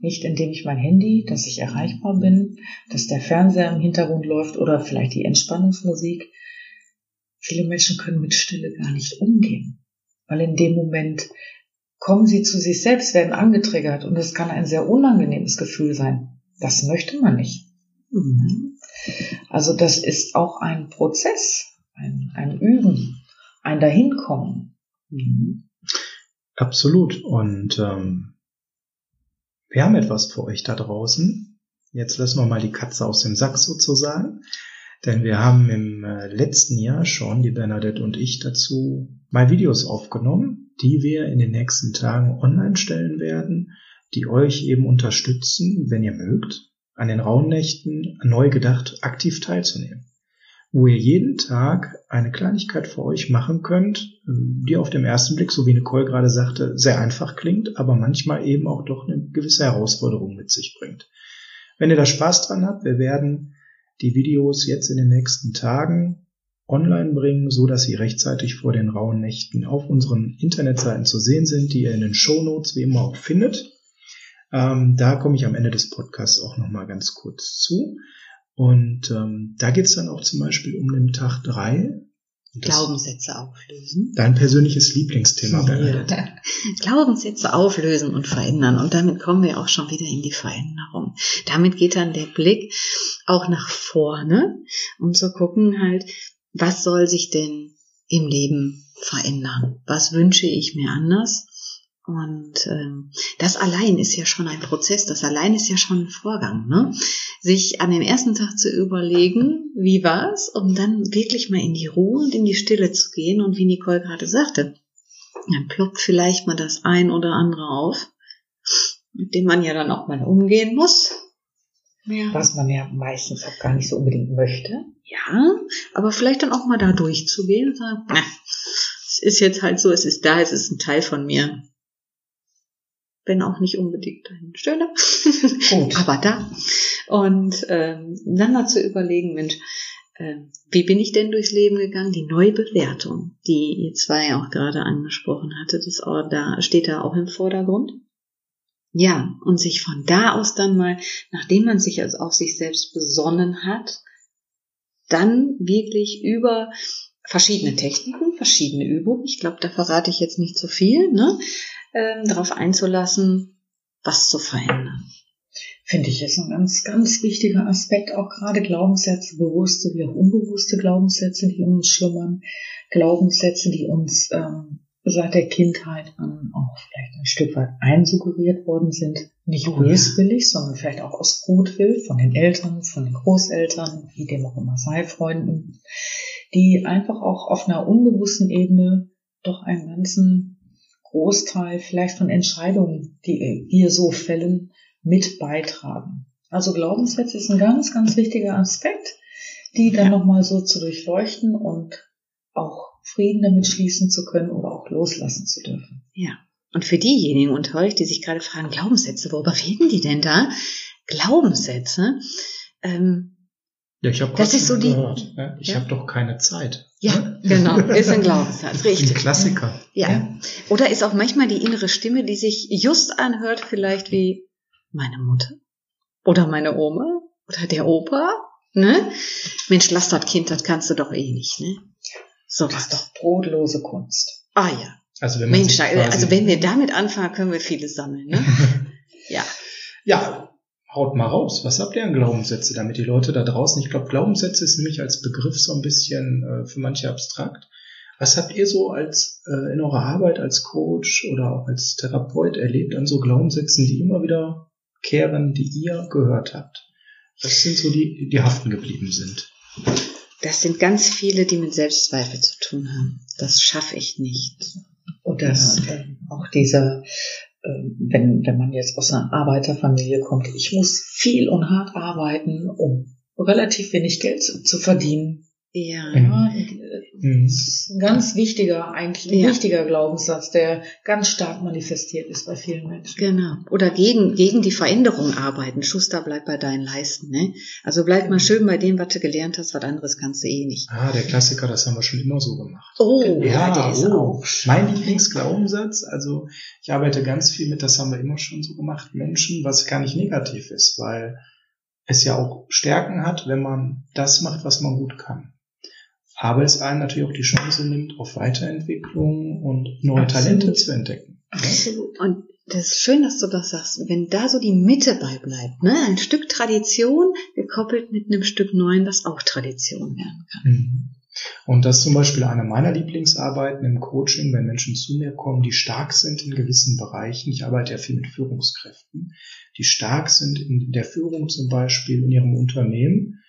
Nicht indem ich mein Handy, dass ich erreichbar bin, dass der Fernseher im Hintergrund läuft oder vielleicht die Entspannungsmusik, Viele Menschen können mit Stille gar nicht umgehen, weil in dem Moment kommen sie zu sich selbst, werden angetriggert und es kann ein sehr unangenehmes Gefühl sein. Das möchte man nicht. Also das ist auch ein Prozess, ein, ein Üben, ein Dahinkommen. Absolut. Und ähm, wir haben etwas für euch da draußen. Jetzt lassen wir mal die Katze aus dem Sack sozusagen. Denn wir haben im äh, letzten Jahr schon, die Bernadette und ich, dazu mal Videos aufgenommen, die wir in den nächsten Tagen online stellen werden, die euch eben unterstützen, wenn ihr mögt, an den Rauhnächten neu gedacht aktiv teilzunehmen. Wo ihr jeden Tag eine Kleinigkeit für euch machen könnt, ähm, die auf dem ersten Blick, so wie Nicole gerade sagte, sehr einfach klingt, aber manchmal eben auch doch eine gewisse Herausforderung mit sich bringt. Wenn ihr da Spaß dran habt, wir werden die Videos jetzt in den nächsten Tagen online bringen, so dass sie rechtzeitig vor den rauen Nächten auf unseren Internetseiten zu sehen sind, die ihr in den Show Notes wie immer auch findet. Ähm, da komme ich am Ende des Podcasts auch noch mal ganz kurz zu. Und ähm, da geht es dann auch zum Beispiel um den Tag drei Glaubenssätze auflösen. Dein persönliches Lieblingsthema, Bernadette. Ja. [LAUGHS] Glaubenssätze auflösen und verändern. Und damit kommen wir auch schon wieder in die Veränderung. Damit geht dann der Blick auch nach vorne, um zu gucken halt, was soll sich denn im Leben verändern? Was wünsche ich mir anders? Und ähm, das allein ist ja schon ein Prozess, das allein ist ja schon ein Vorgang, ne? Sich an dem ersten Tag zu überlegen, wie war's, um dann wirklich mal in die Ruhe und in die Stille zu gehen. Und wie Nicole gerade sagte, dann ploppt vielleicht mal das ein oder andere auf, mit dem man ja dann auch mal umgehen muss. Ja. Was man ja meistens auch gar nicht so unbedingt möchte. Ja, aber vielleicht dann auch mal da durchzugehen und sagen, na, es ist jetzt halt so, es ist da, es ist ein Teil von mir wenn auch nicht unbedingt ein schöner, [LAUGHS] aber da. Und ähm, dann mal zu überlegen, Mensch, äh, wie bin ich denn durchs Leben gegangen? Die Neubewertung, die ihr zwei auch gerade angesprochen hattet, ist auch da, steht da auch im Vordergrund. Ja, und sich von da aus dann mal, nachdem man sich also auf sich selbst besonnen hat, dann wirklich über verschiedene Techniken, verschiedene Übungen, ich glaube, da verrate ich jetzt nicht zu so viel, ne? Ähm, darauf einzulassen, was zu verändern. Finde ich, ist ein ganz, ganz wichtiger Aspekt, auch gerade Glaubenssätze, bewusste wie auch unbewusste Glaubenssätze, die uns schlummern, Glaubenssätze, die uns ähm, seit der Kindheit an auch vielleicht ein Stück weit einsuggeriert worden sind. Nicht oh, böswillig, sondern vielleicht auch aus Gutwill von den Eltern, von den Großeltern, wie dem auch immer sei, Freunden, die einfach auch auf einer unbewussten Ebene doch einen ganzen Großteil vielleicht von Entscheidungen, die wir so fällen, mit beitragen. Also Glaubenssätze ist ein ganz, ganz wichtiger Aspekt, die dann ja. nochmal so zu durchleuchten und auch Frieden damit schließen zu können oder auch loslassen zu dürfen. Ja, Und für diejenigen unter euch, die sich gerade fragen, Glaubenssätze, worüber reden die denn da? Glaubenssätze. Ähm, ja, ich habe das ist so die. Gehört, ne? Ich ja? habe doch keine Zeit. Ja, genau. [LAUGHS] Ist ein Glaubenssatz, richtig. Ein Klassiker. Ja. ja. Oder ist auch manchmal die innere Stimme, die sich just anhört, vielleicht wie meine Mutter oder meine Oma oder der Opa. Ne? Mensch, lass das Kind, das kannst du doch eh nicht. Ne? So das ist doch brotlose Kunst. Ah ja. Also wenn, Mensch, also wenn wir damit anfangen, können wir vieles sammeln. Ne? [LAUGHS] ja. Ja, haut mal raus. Was habt ihr an Glaubenssätze, damit die Leute da draußen, ich glaube, Glaubenssätze ist nämlich als Begriff so ein bisschen äh, für manche abstrakt. Was habt ihr so als äh, in eurer Arbeit als Coach oder auch als Therapeut erlebt an so Glaubenssätzen, die immer wieder kehren, die ihr gehört habt? Was sind so die, die haften geblieben sind? Das sind ganz viele, die mit Selbstzweifel zu tun haben. Das schaffe ich nicht. Oder äh, auch dieser wenn, wenn man jetzt aus einer Arbeiterfamilie kommt, ich muss viel und hart arbeiten, um relativ wenig Geld zu, zu verdienen. Ja. ja mhm. Das ist ein ganz wichtiger, eigentlich ein ja. wichtiger Glaubenssatz, der ganz stark manifestiert ist bei vielen Menschen. Genau. Oder gegen, gegen die Veränderung arbeiten. Schuster, bleib bei deinen Leisten, ne? Also bleib mal schön bei dem, was du gelernt hast, was anderes kannst du eh nicht. Ah, der Klassiker, das haben wir schon immer so gemacht. Oh, ja, der ist oh. auch. Mein Lieblingsglaubenssatz, also ich arbeite ganz viel mit, das haben wir immer schon so gemacht, Menschen, was gar nicht negativ ist, weil es ja auch Stärken hat, wenn man das macht, was man gut kann aber es einem natürlich auch die Chance nimmt, auf Weiterentwicklung und neue Absolut. Talente zu entdecken. Absolut. Und das ist schön, dass du das sagst. Wenn da so die Mitte bei bleibt, ne? ein Stück Tradition gekoppelt mit einem Stück Neuen, was auch Tradition werden kann. Mhm. Und das ist zum Beispiel eine meiner Lieblingsarbeiten im Coaching, wenn Menschen zu mir kommen, die stark sind in gewissen Bereichen. Ich arbeite ja viel mit Führungskräften, die stark sind in der Führung zum Beispiel in ihrem Unternehmen,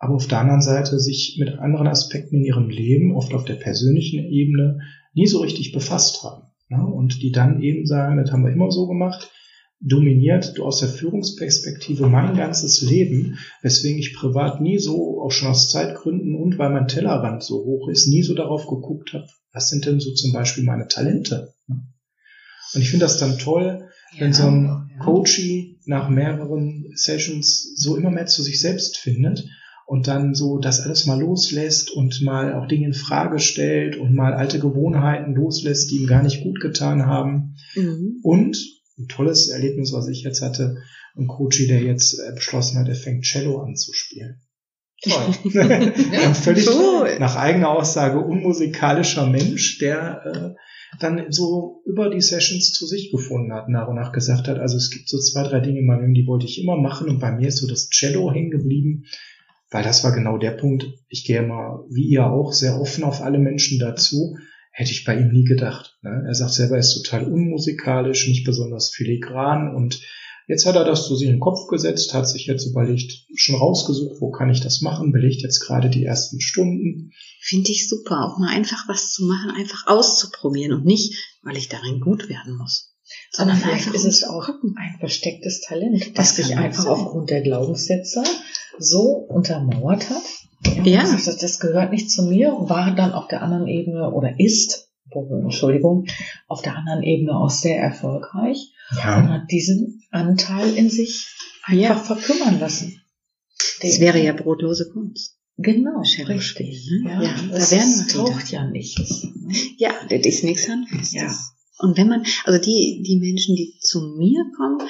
aber auf der anderen Seite sich mit anderen Aspekten in ihrem Leben, oft auf der persönlichen Ebene, nie so richtig befasst haben. Ne? Und die dann eben sagen, das haben wir immer so gemacht, dominiert du aus der Führungsperspektive mein ganzes Leben, weswegen ich privat nie so, auch schon aus Zeitgründen und weil mein Tellerrand so hoch ist, nie so darauf geguckt habe, was sind denn so zum Beispiel meine Talente. Ne? Und ich finde das dann toll, ja, wenn so ein Coachie nach mehreren Sessions so immer mehr zu sich selbst findet und dann so das alles mal loslässt und mal auch Dinge in Frage stellt und mal alte Gewohnheiten loslässt, die ihm gar nicht gut getan haben. Mhm. Und ein tolles Erlebnis, was ich jetzt hatte, ein Coach, der jetzt äh, beschlossen hat, er fängt Cello an zu spielen. Toll. [LAUGHS] ein völlig cool. nach eigener Aussage unmusikalischer Mensch, der äh, dann so über die Sessions zu sich gefunden hat, nach und nach gesagt hat, also es gibt so zwei, drei Dinge in meinem Leben, die wollte ich immer machen und bei mir ist so das Cello hängen geblieben weil das war genau der Punkt. Ich gehe mal, wie ihr auch, sehr offen auf alle Menschen dazu. Hätte ich bei ihm nie gedacht. Ne? Er sagt selber, er ist total unmusikalisch, nicht besonders filigran und Jetzt hat er das zu sich den Kopf gesetzt, hat sich jetzt überlegt, schon rausgesucht, wo kann ich das machen, belegt jetzt gerade die ersten Stunden. Finde ich super, auch mal einfach was zu machen, einfach auszuprobieren und nicht, weil ich darin gut werden muss. Sondern vielleicht ist es auch ein verstecktes Talent, das sich einfach sein. aufgrund der Glaubenssätze so untermauert hat. Ja. Das, das gehört nicht zu mir, war dann auf der anderen Ebene oder ist, Entschuldigung, auf der anderen Ebene auch sehr erfolgreich ja. und hat diesen Anteil in sich einfach ja. verkümmern lassen. Das wäre ja brotlose Kunst. Genau, richtig. Ne? Ja, ja, da werden wir taucht ja nichts. Ja, das ist nichts Handfestes. Ja. Und wenn man, also die, die Menschen, die zu mir kommen,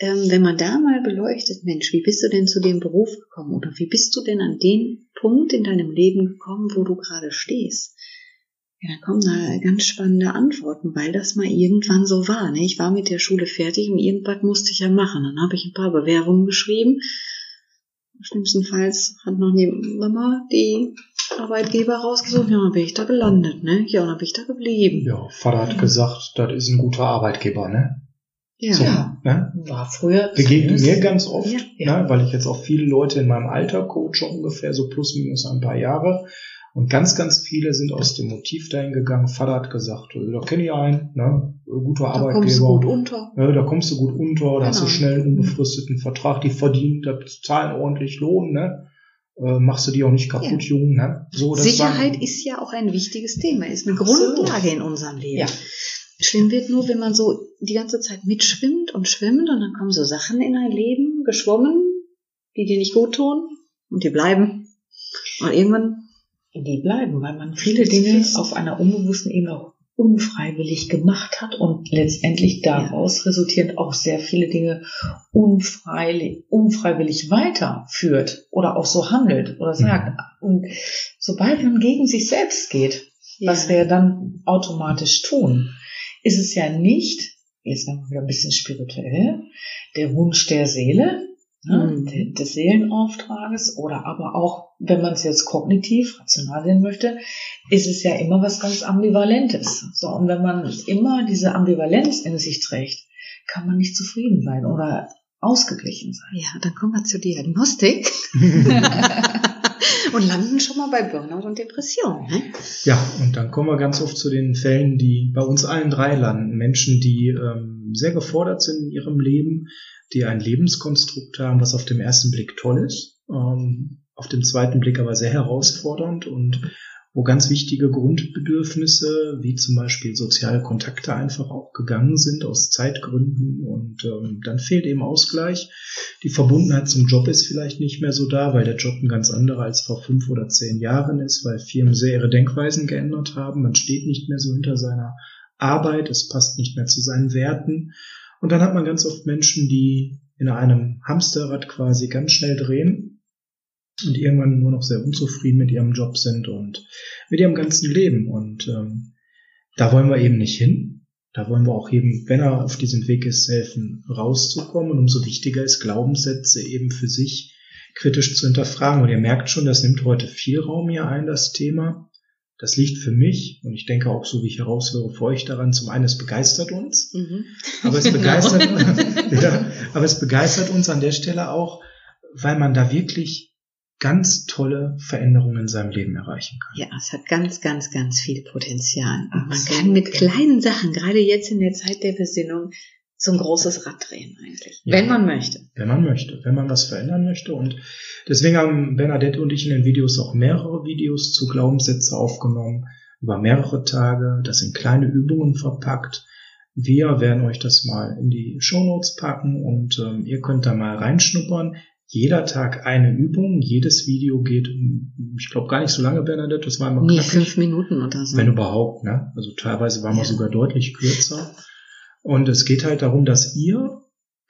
ähm, wenn man da mal beleuchtet, Mensch, wie bist du denn zu dem Beruf gekommen oder wie bist du denn an den Punkt in deinem Leben gekommen, wo du gerade stehst? Ja, dann kommen da ganz spannende Antworten, weil das mal irgendwann so war. Ne? Ich war mit der Schule fertig und irgendwas musste ich ja machen. Dann habe ich ein paar Bewerbungen geschrieben. Schlimmstenfalls hat noch nie Mama die Arbeitgeber rausgesucht, ja, dann bin ich da gelandet, ne? Ja, und dann bin ich da geblieben. Ja, Vater hat ja. gesagt, das ist ein guter Arbeitgeber, ne? Ja. So, ne? War früher. Begegnet mir ganz oft, ja. Ne? weil ich jetzt auch viele Leute in meinem Alter coache, ungefähr so plus minus ein paar Jahre. Und ganz, ganz viele sind aus dem Motiv dahin gegangen. Vater hat gesagt, da kenne ich einen, ne? guter da Arbeitgeber. Da kommst du gut unter. Ja, da kommst du gut unter, da genau. hast du genau. schnell einen unbefristeten Vertrag, die verdienen, da zahlen ordentlich Lohn, ne? Äh, machst du die auch nicht kaputt, ja. Jungen. Ne? So, Sicherheit war, ist ja auch ein wichtiges Thema, ist eine Absolut. Grundlage in unserem Leben. Ja. Schlimm wird nur, wenn man so die ganze Zeit mitschwimmt und schwimmt und dann kommen so Sachen in ein Leben geschwommen, die dir nicht gut tun und die bleiben. Und irgendwann. Die bleiben, weil man viele Dinge auf einer unbewussten Ebene auch unfreiwillig gemacht hat und letztendlich daraus ja. resultierend auch sehr viele Dinge unfreiwillig, unfreiwillig weiterführt oder auch so handelt oder sagt. Mhm. Und sobald man gegen sich selbst geht, ja. was wir dann automatisch tun, ist es ja nicht, jetzt werden wir wieder ein bisschen spirituell, der Wunsch der Seele, ne, mhm. des Seelenauftrages oder aber auch, wenn man es jetzt kognitiv, rational sehen möchte, ist es ja immer was ganz Ambivalentes. So, und wenn man immer diese Ambivalenz in sich trägt, kann man nicht zufrieden sein oder ausgeglichen sein. Ja, dann kommen wir zur Diagnostik. [LAUGHS] und landen schon mal bei Burnout und Depression. Ne? Ja, und dann kommen wir ganz oft zu den Fällen, die bei uns allen drei landen. Menschen, die ähm, sehr gefordert sind in ihrem Leben, die ein Lebenskonstrukt haben, was auf dem ersten Blick toll ist, ähm, auf dem zweiten Blick aber sehr herausfordernd und wo ganz wichtige Grundbedürfnisse, wie zum Beispiel soziale Kontakte einfach auch gegangen sind aus Zeitgründen und ähm, dann fehlt eben Ausgleich. Die Verbundenheit zum Job ist vielleicht nicht mehr so da, weil der Job ein ganz anderer als vor fünf oder zehn Jahren ist, weil Firmen sehr ihre Denkweisen geändert haben. Man steht nicht mehr so hinter seiner Arbeit, es passt nicht mehr zu seinen Werten. Und dann hat man ganz oft Menschen, die in einem Hamsterrad quasi ganz schnell drehen und irgendwann nur noch sehr unzufrieden mit ihrem Job sind und mit ihrem ganzen Leben. Und ähm, da wollen wir eben nicht hin. Da wollen wir auch eben, wenn er auf diesem Weg ist, helfen, rauszukommen. Und umso wichtiger ist, Glaubenssätze eben für sich kritisch zu hinterfragen. Und ihr merkt schon, das nimmt heute viel Raum hier ein, das Thema. Das liegt für mich, und ich denke auch so, wie ich heraushöre, für euch daran, zum einen, es begeistert uns, mhm. aber, es begeistert, [LAUGHS] [LAUGHS] ja, aber es begeistert uns an der Stelle auch, weil man da wirklich ganz tolle Veränderungen in seinem Leben erreichen kann. Ja, es hat ganz, ganz, ganz viel Potenzial. Und man kann mit kleinen Sachen, gerade jetzt in der Zeit der Besinnung, so ein großes Rad drehen eigentlich. Ja, wenn man möchte. Wenn man möchte, wenn man was verändern möchte. Und deswegen haben Bernadette und ich in den Videos auch mehrere Videos zu Glaubenssätze aufgenommen, über mehrere Tage, das in kleine Übungen verpackt. Wir werden euch das mal in die Show Notes packen und ähm, ihr könnt da mal reinschnuppern. Jeder Tag eine Übung, jedes Video geht, ich glaube gar nicht so lange, Bernadette, das war immer Nee, fünf Minuten oder so. Wenn überhaupt, ne? Also teilweise waren wir sogar deutlich kürzer. Und es geht halt darum, dass ihr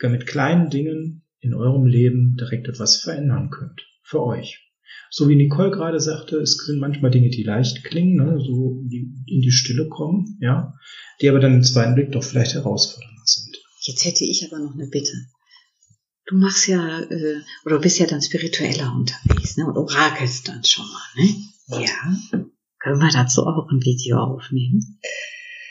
mit kleinen Dingen in eurem Leben direkt etwas verändern könnt. Für euch. So wie Nicole gerade sagte, es sind manchmal Dinge, die leicht klingen, ne, so die in die Stille kommen, ja, die aber dann im zweiten Blick doch vielleicht herausfordernder sind. Jetzt hätte ich aber noch eine Bitte. Du machst ja, äh, oder bist ja dann spiritueller unterwegs, ne, und orakelst dann schon mal, ne? Ja. Können wir dazu auch ein Video aufnehmen?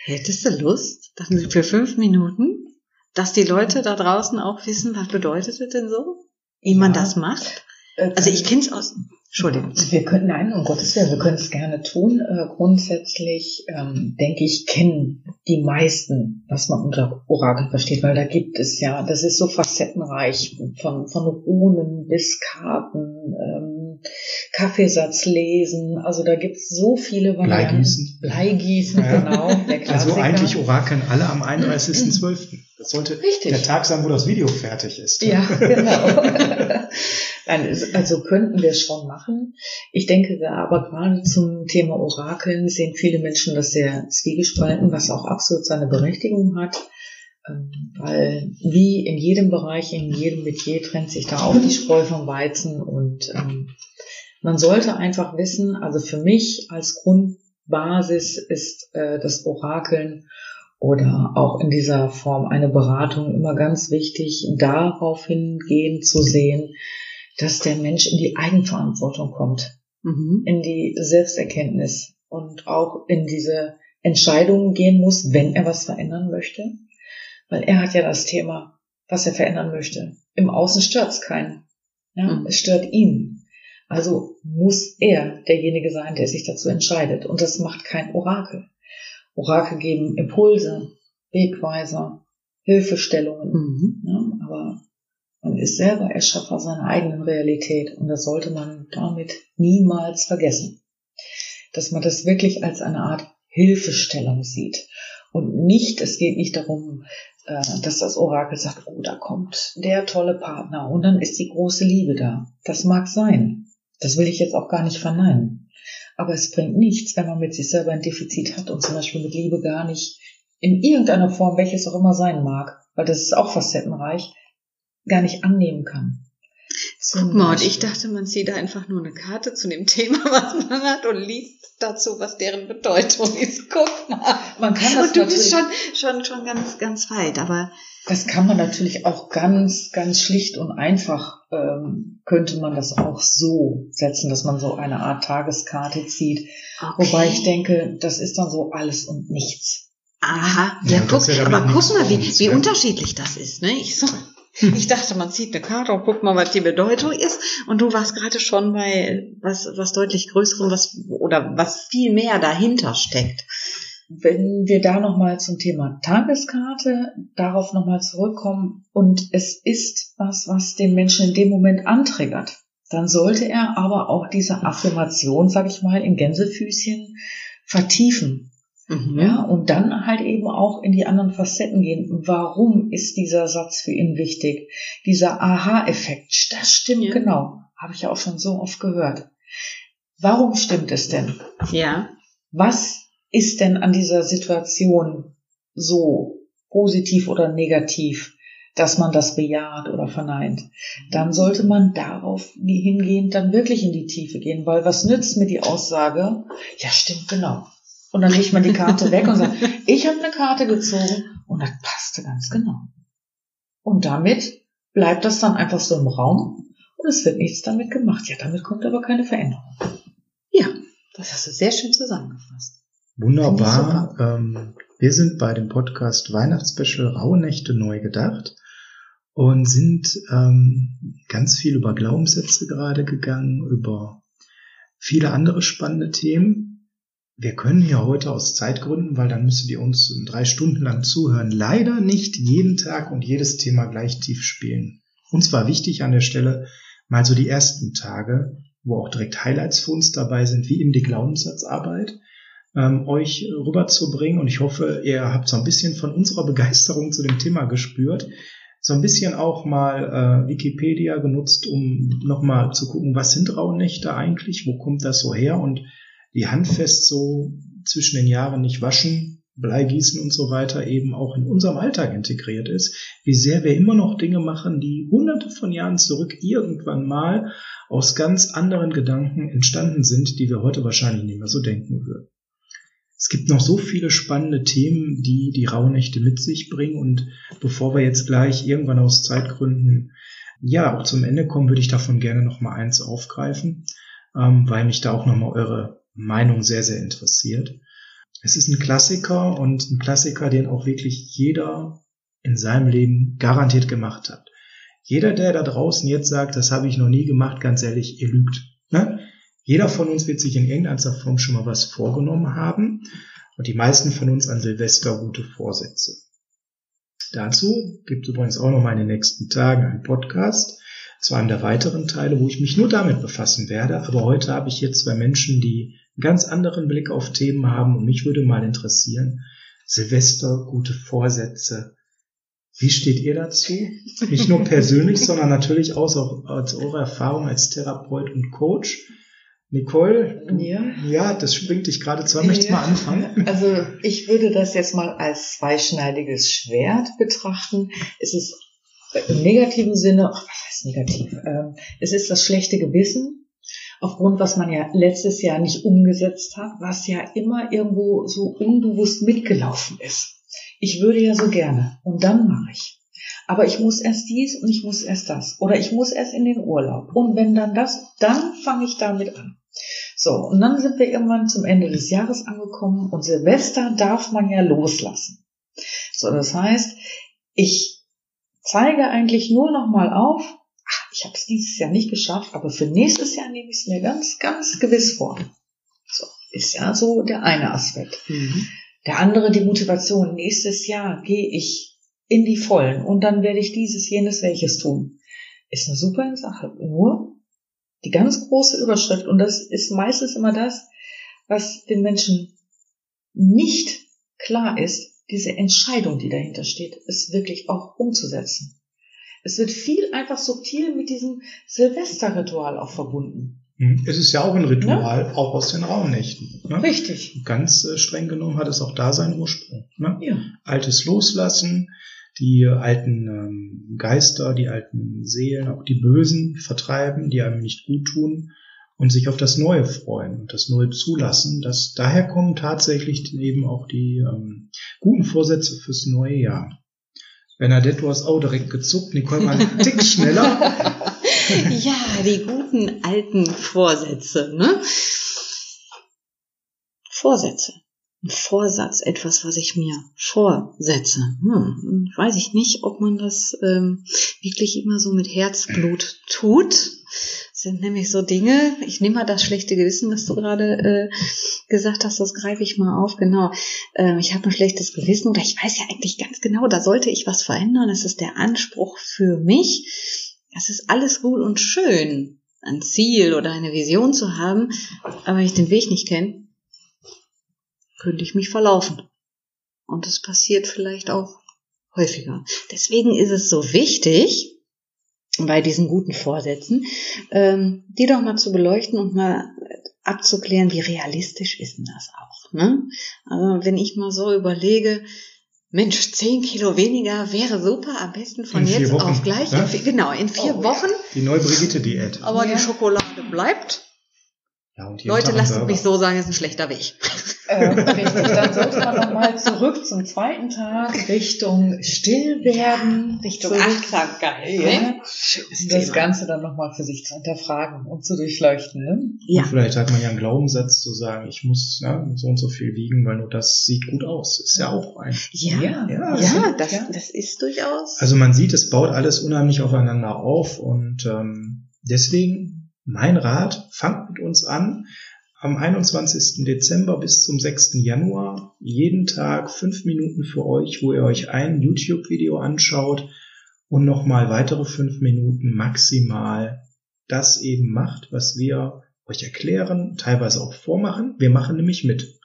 Hättest du Lust, dann für fünf Minuten, dass die Leute da draußen auch wissen, was bedeutet es denn so? Wie man das macht? Äh, also ich kenne es aus. Entschuldigung. Wir können, nein, um Gottes Willen, wir können es gerne tun. Äh, grundsätzlich, ähm, denke ich, kennen die meisten, was man unter Orakel versteht, weil da gibt es ja, das ist so facettenreich, von, von Runen bis Karten, ähm, Kaffeesatz lesen, also da gibt es so viele Varianten. Bleigießen. Bleigießen, ja. genau. also eigentlich orakeln alle am [CLEARS THROAT] 31.12. Das sollte Richtig. der Tag sein, wo das Video fertig ist. Ja, [LAUGHS] genau. [LAUGHS] also könnten wir es schon machen. Ich denke aber gerade zum Thema Orakeln sehen viele Menschen das sehr zwiegespalten, was auch absolut seine Berechtigung hat. Ähm, weil wie in jedem Bereich, in jedem Metier trennt sich da auch die Spreu vom Weizen und ähm, man sollte einfach wissen, also für mich als Grundbasis ist äh, das Orakeln oder auch in dieser Form eine Beratung immer ganz wichtig, darauf hingehen zu sehen, dass der Mensch in die Eigenverantwortung kommt, mhm. in die Selbsterkenntnis und auch in diese Entscheidungen gehen muss, wenn er was verändern möchte. Weil er hat ja das Thema, was er verändern möchte. Im Außen stört es keinen. Ja, mhm. Es stört ihn. Also muss er derjenige sein, der sich dazu entscheidet. Und das macht kein Orakel. Orakel geben Impulse, Wegweiser, Hilfestellungen. Mhm. Ja, aber man ist selber Erschaffer seiner eigenen Realität und das sollte man damit niemals vergessen. Dass man das wirklich als eine Art Hilfestellung sieht. Und nicht, es geht nicht darum, äh, dass das Orakel sagt, oh, da kommt der tolle Partner und dann ist die große Liebe da. Das mag sein. Das will ich jetzt auch gar nicht verneinen. Aber es bringt nichts, wenn man mit sich selber ein Defizit hat und zum Beispiel mit Liebe gar nicht in irgendeiner Form, welches auch immer sein mag, weil das ist auch facettenreich, gar nicht annehmen kann. Guck mal, und ich dachte, man zieht da einfach nur eine Karte zu dem [LAUGHS] Thema, was man hat und liest dazu, was deren Bedeutung ist. Guck mal. Man kann das und du bist schon, schon, schon ganz, ganz weit, aber. Das kann man natürlich auch ganz, ganz schlicht und einfach, ähm, könnte man das auch so setzen, dass man so eine Art Tageskarte zieht. Okay. Wobei ich denke, das ist dann so alles und nichts. Aha, ja, ja guck, aber guck mal, wie, wie unterschiedlich das ist, ne? Ich so, ich dachte, man zieht eine Karte und guckt mal, was die Bedeutung ist. Und du warst gerade schon bei was, was deutlich Größerem, was, oder was viel mehr dahinter steckt. Wenn wir da nochmal zum Thema Tageskarte darauf nochmal zurückkommen und es ist was, was den Menschen in dem Moment antriggert, dann sollte er aber auch diese Affirmation, sag ich mal, in Gänsefüßchen vertiefen. Mhm. Ja, und dann halt eben auch in die anderen Facetten gehen. Warum ist dieser Satz für ihn wichtig? Dieser Aha-Effekt, das stimmt ja. genau. Habe ich ja auch schon so oft gehört. Warum stimmt es denn? Ja. Was ist denn an dieser Situation so positiv oder negativ, dass man das bejaht oder verneint? Dann sollte man darauf hingehend dann wirklich in die Tiefe gehen, weil was nützt mir die Aussage? Ja, stimmt genau. Und dann legt man die Karte weg und sagt, [LAUGHS] ich habe eine Karte gezogen und das passte ganz genau. Und damit bleibt das dann einfach so im Raum und es wird nichts damit gemacht. Ja, damit kommt aber keine Veränderung. Ja, das hast du sehr schön zusammengefasst. Wunderbar. Ähm, wir sind bei dem Podcast Weihnachtsspecial Rauhnächte neu gedacht und sind ähm, ganz viel über Glaubenssätze gerade gegangen, über viele andere spannende Themen. Wir können hier heute aus Zeitgründen, weil dann müsstet ihr uns drei Stunden lang zuhören, leider nicht jeden Tag und jedes Thema gleich tief spielen. Uns war wichtig an der Stelle mal so die ersten Tage, wo auch direkt Highlights für uns dabei sind, wie eben die Glaubenssatzarbeit, ähm, euch rüberzubringen. Und ich hoffe, ihr habt so ein bisschen von unserer Begeisterung zu dem Thema gespürt. So ein bisschen auch mal äh, Wikipedia genutzt, um nochmal zu gucken, was sind Rauhnächte eigentlich, wo kommt das so her und die handfest so zwischen den Jahren nicht waschen, Bleigießen und so weiter eben auch in unserem Alltag integriert ist, wie sehr wir immer noch Dinge machen, die hunderte von Jahren zurück irgendwann mal aus ganz anderen Gedanken entstanden sind, die wir heute wahrscheinlich nicht mehr so denken würden. Es gibt noch so viele spannende Themen, die die Rauhnächte mit sich bringen und bevor wir jetzt gleich irgendwann aus Zeitgründen ja auch zum Ende kommen, würde ich davon gerne noch mal eins aufgreifen, ähm, weil mich da auch noch mal eure Meinung sehr, sehr interessiert. Es ist ein Klassiker und ein Klassiker, den auch wirklich jeder in seinem Leben garantiert gemacht hat. Jeder, der da draußen jetzt sagt, das habe ich noch nie gemacht, ganz ehrlich, ihr lügt. Ne? Jeder von uns wird sich in irgendeiner Form schon mal was vorgenommen haben und die meisten von uns an Silvester gute Vorsätze. Dazu gibt es übrigens auch noch mal in den nächsten Tagen einen Podcast zu einem der weiteren Teile, wo ich mich nur damit befassen werde. Aber heute habe ich hier zwei Menschen, die ganz anderen Blick auf Themen haben und mich würde mal interessieren, Silvester, gute Vorsätze. Wie steht ihr dazu? Nicht nur persönlich, [LAUGHS] sondern natürlich auch aus eurer Erfahrung als Therapeut und Coach. Nicole, du, ja. ja, das springt dich gerade zu. Möchtest du ja. mal anfangen? Also ich würde das jetzt mal als zweischneidiges Schwert betrachten. Es ist im negativen Sinne, ach, was heißt negativ? Ähm, es ist das schlechte Gewissen, aufgrund, was man ja letztes Jahr nicht umgesetzt hat, was ja immer irgendwo so unbewusst mitgelaufen ist. Ich würde ja so gerne und dann mache ich. Aber ich muss erst dies und ich muss erst das. Oder ich muss erst in den Urlaub. Und wenn dann das, dann fange ich damit an. So, und dann sind wir irgendwann zum Ende des Jahres angekommen und Silvester darf man ja loslassen. So, das heißt, ich zeige eigentlich nur noch mal auf, ich habe es dieses Jahr nicht geschafft, aber für nächstes Jahr nehme ich es mir ganz, ganz gewiss vor. So, ist ja so der eine Aspekt. Mhm. Der andere, die Motivation. Nächstes Jahr gehe ich in die Vollen und dann werde ich dieses, jenes, welches tun. Ist eine super Sache. Nur die ganz große Überschrift, und das ist meistens immer das, was den Menschen nicht klar ist, diese Entscheidung, die dahinter steht, es wirklich auch umzusetzen. Es wird viel einfach subtil mit diesem Silvesterritual auch verbunden. Hm. Es ist ja auch ein Ritual, ja? auch aus den Raumnächten. Ne? Richtig. Ganz äh, streng genommen hat es auch da seinen Ursprung. Ne? Ja. Altes loslassen, die alten ähm, Geister, die alten Seelen, auch die Bösen vertreiben, die einem nicht gut tun und sich auf das Neue freuen und das Neue zulassen. Das, daher kommen tatsächlich eben auch die ähm, guten Vorsätze fürs neue Jahr. Bernadette, du hast auch direkt gezuckt. Nicole mal einen Tick schneller. [LAUGHS] ja, die guten alten Vorsätze, ne? Vorsätze. Ein Vorsatz, etwas, was ich mir vorsetze. Hm, weiß ich nicht, ob man das ähm, wirklich immer so mit Herzblut tut sind nämlich so Dinge, ich nehme mal das schlechte Gewissen, was du gerade äh, gesagt hast, das greife ich mal auf, genau. Ähm, ich habe ein schlechtes Gewissen oder ich weiß ja eigentlich ganz genau, da sollte ich was verändern, das ist der Anspruch für mich. Das ist alles gut und schön, ein Ziel oder eine Vision zu haben, aber wenn ich den Weg nicht kenne, könnte ich mich verlaufen. Und es passiert vielleicht auch häufiger. Deswegen ist es so wichtig, bei diesen guten Vorsätzen, ähm, die doch mal zu beleuchten und mal abzuklären, wie realistisch ist denn das auch. Ne? Also wenn ich mal so überlege, Mensch, zehn Kilo weniger wäre super, am besten von jetzt Wochen, auf gleich. Ne? In, genau, in vier oh, Wochen. Die neue Brigitte-Diät. Aber ja. die Schokolade bleibt. Ja, Leute, lasst mich so sagen, ist ein schlechter Weg. Äh, richtig, dann sollte man nochmal zurück zum zweiten Tag Richtung Stillwerden, Richtung Achtsamkeit. Ja, ne? das Ganze dann nochmal für sich zu hinterfragen und zu durchleuchten. Ne? Ja. Und vielleicht hat man ja einen Glaubenssatz zu sagen, ich muss ne, so und so viel wiegen, weil nur das sieht gut aus. Ist ja auch ein. Ja, ja, ja, ja das, das ist durchaus. Also man sieht, es baut alles unheimlich aufeinander auf und ähm, deswegen mein Rat, fangt mit uns an. Am 21. Dezember bis zum 6. Januar jeden Tag fünf Minuten für euch, wo ihr euch ein YouTube-Video anschaut und nochmal weitere fünf Minuten maximal das eben macht, was wir euch erklären, teilweise auch vormachen. Wir machen nämlich mit.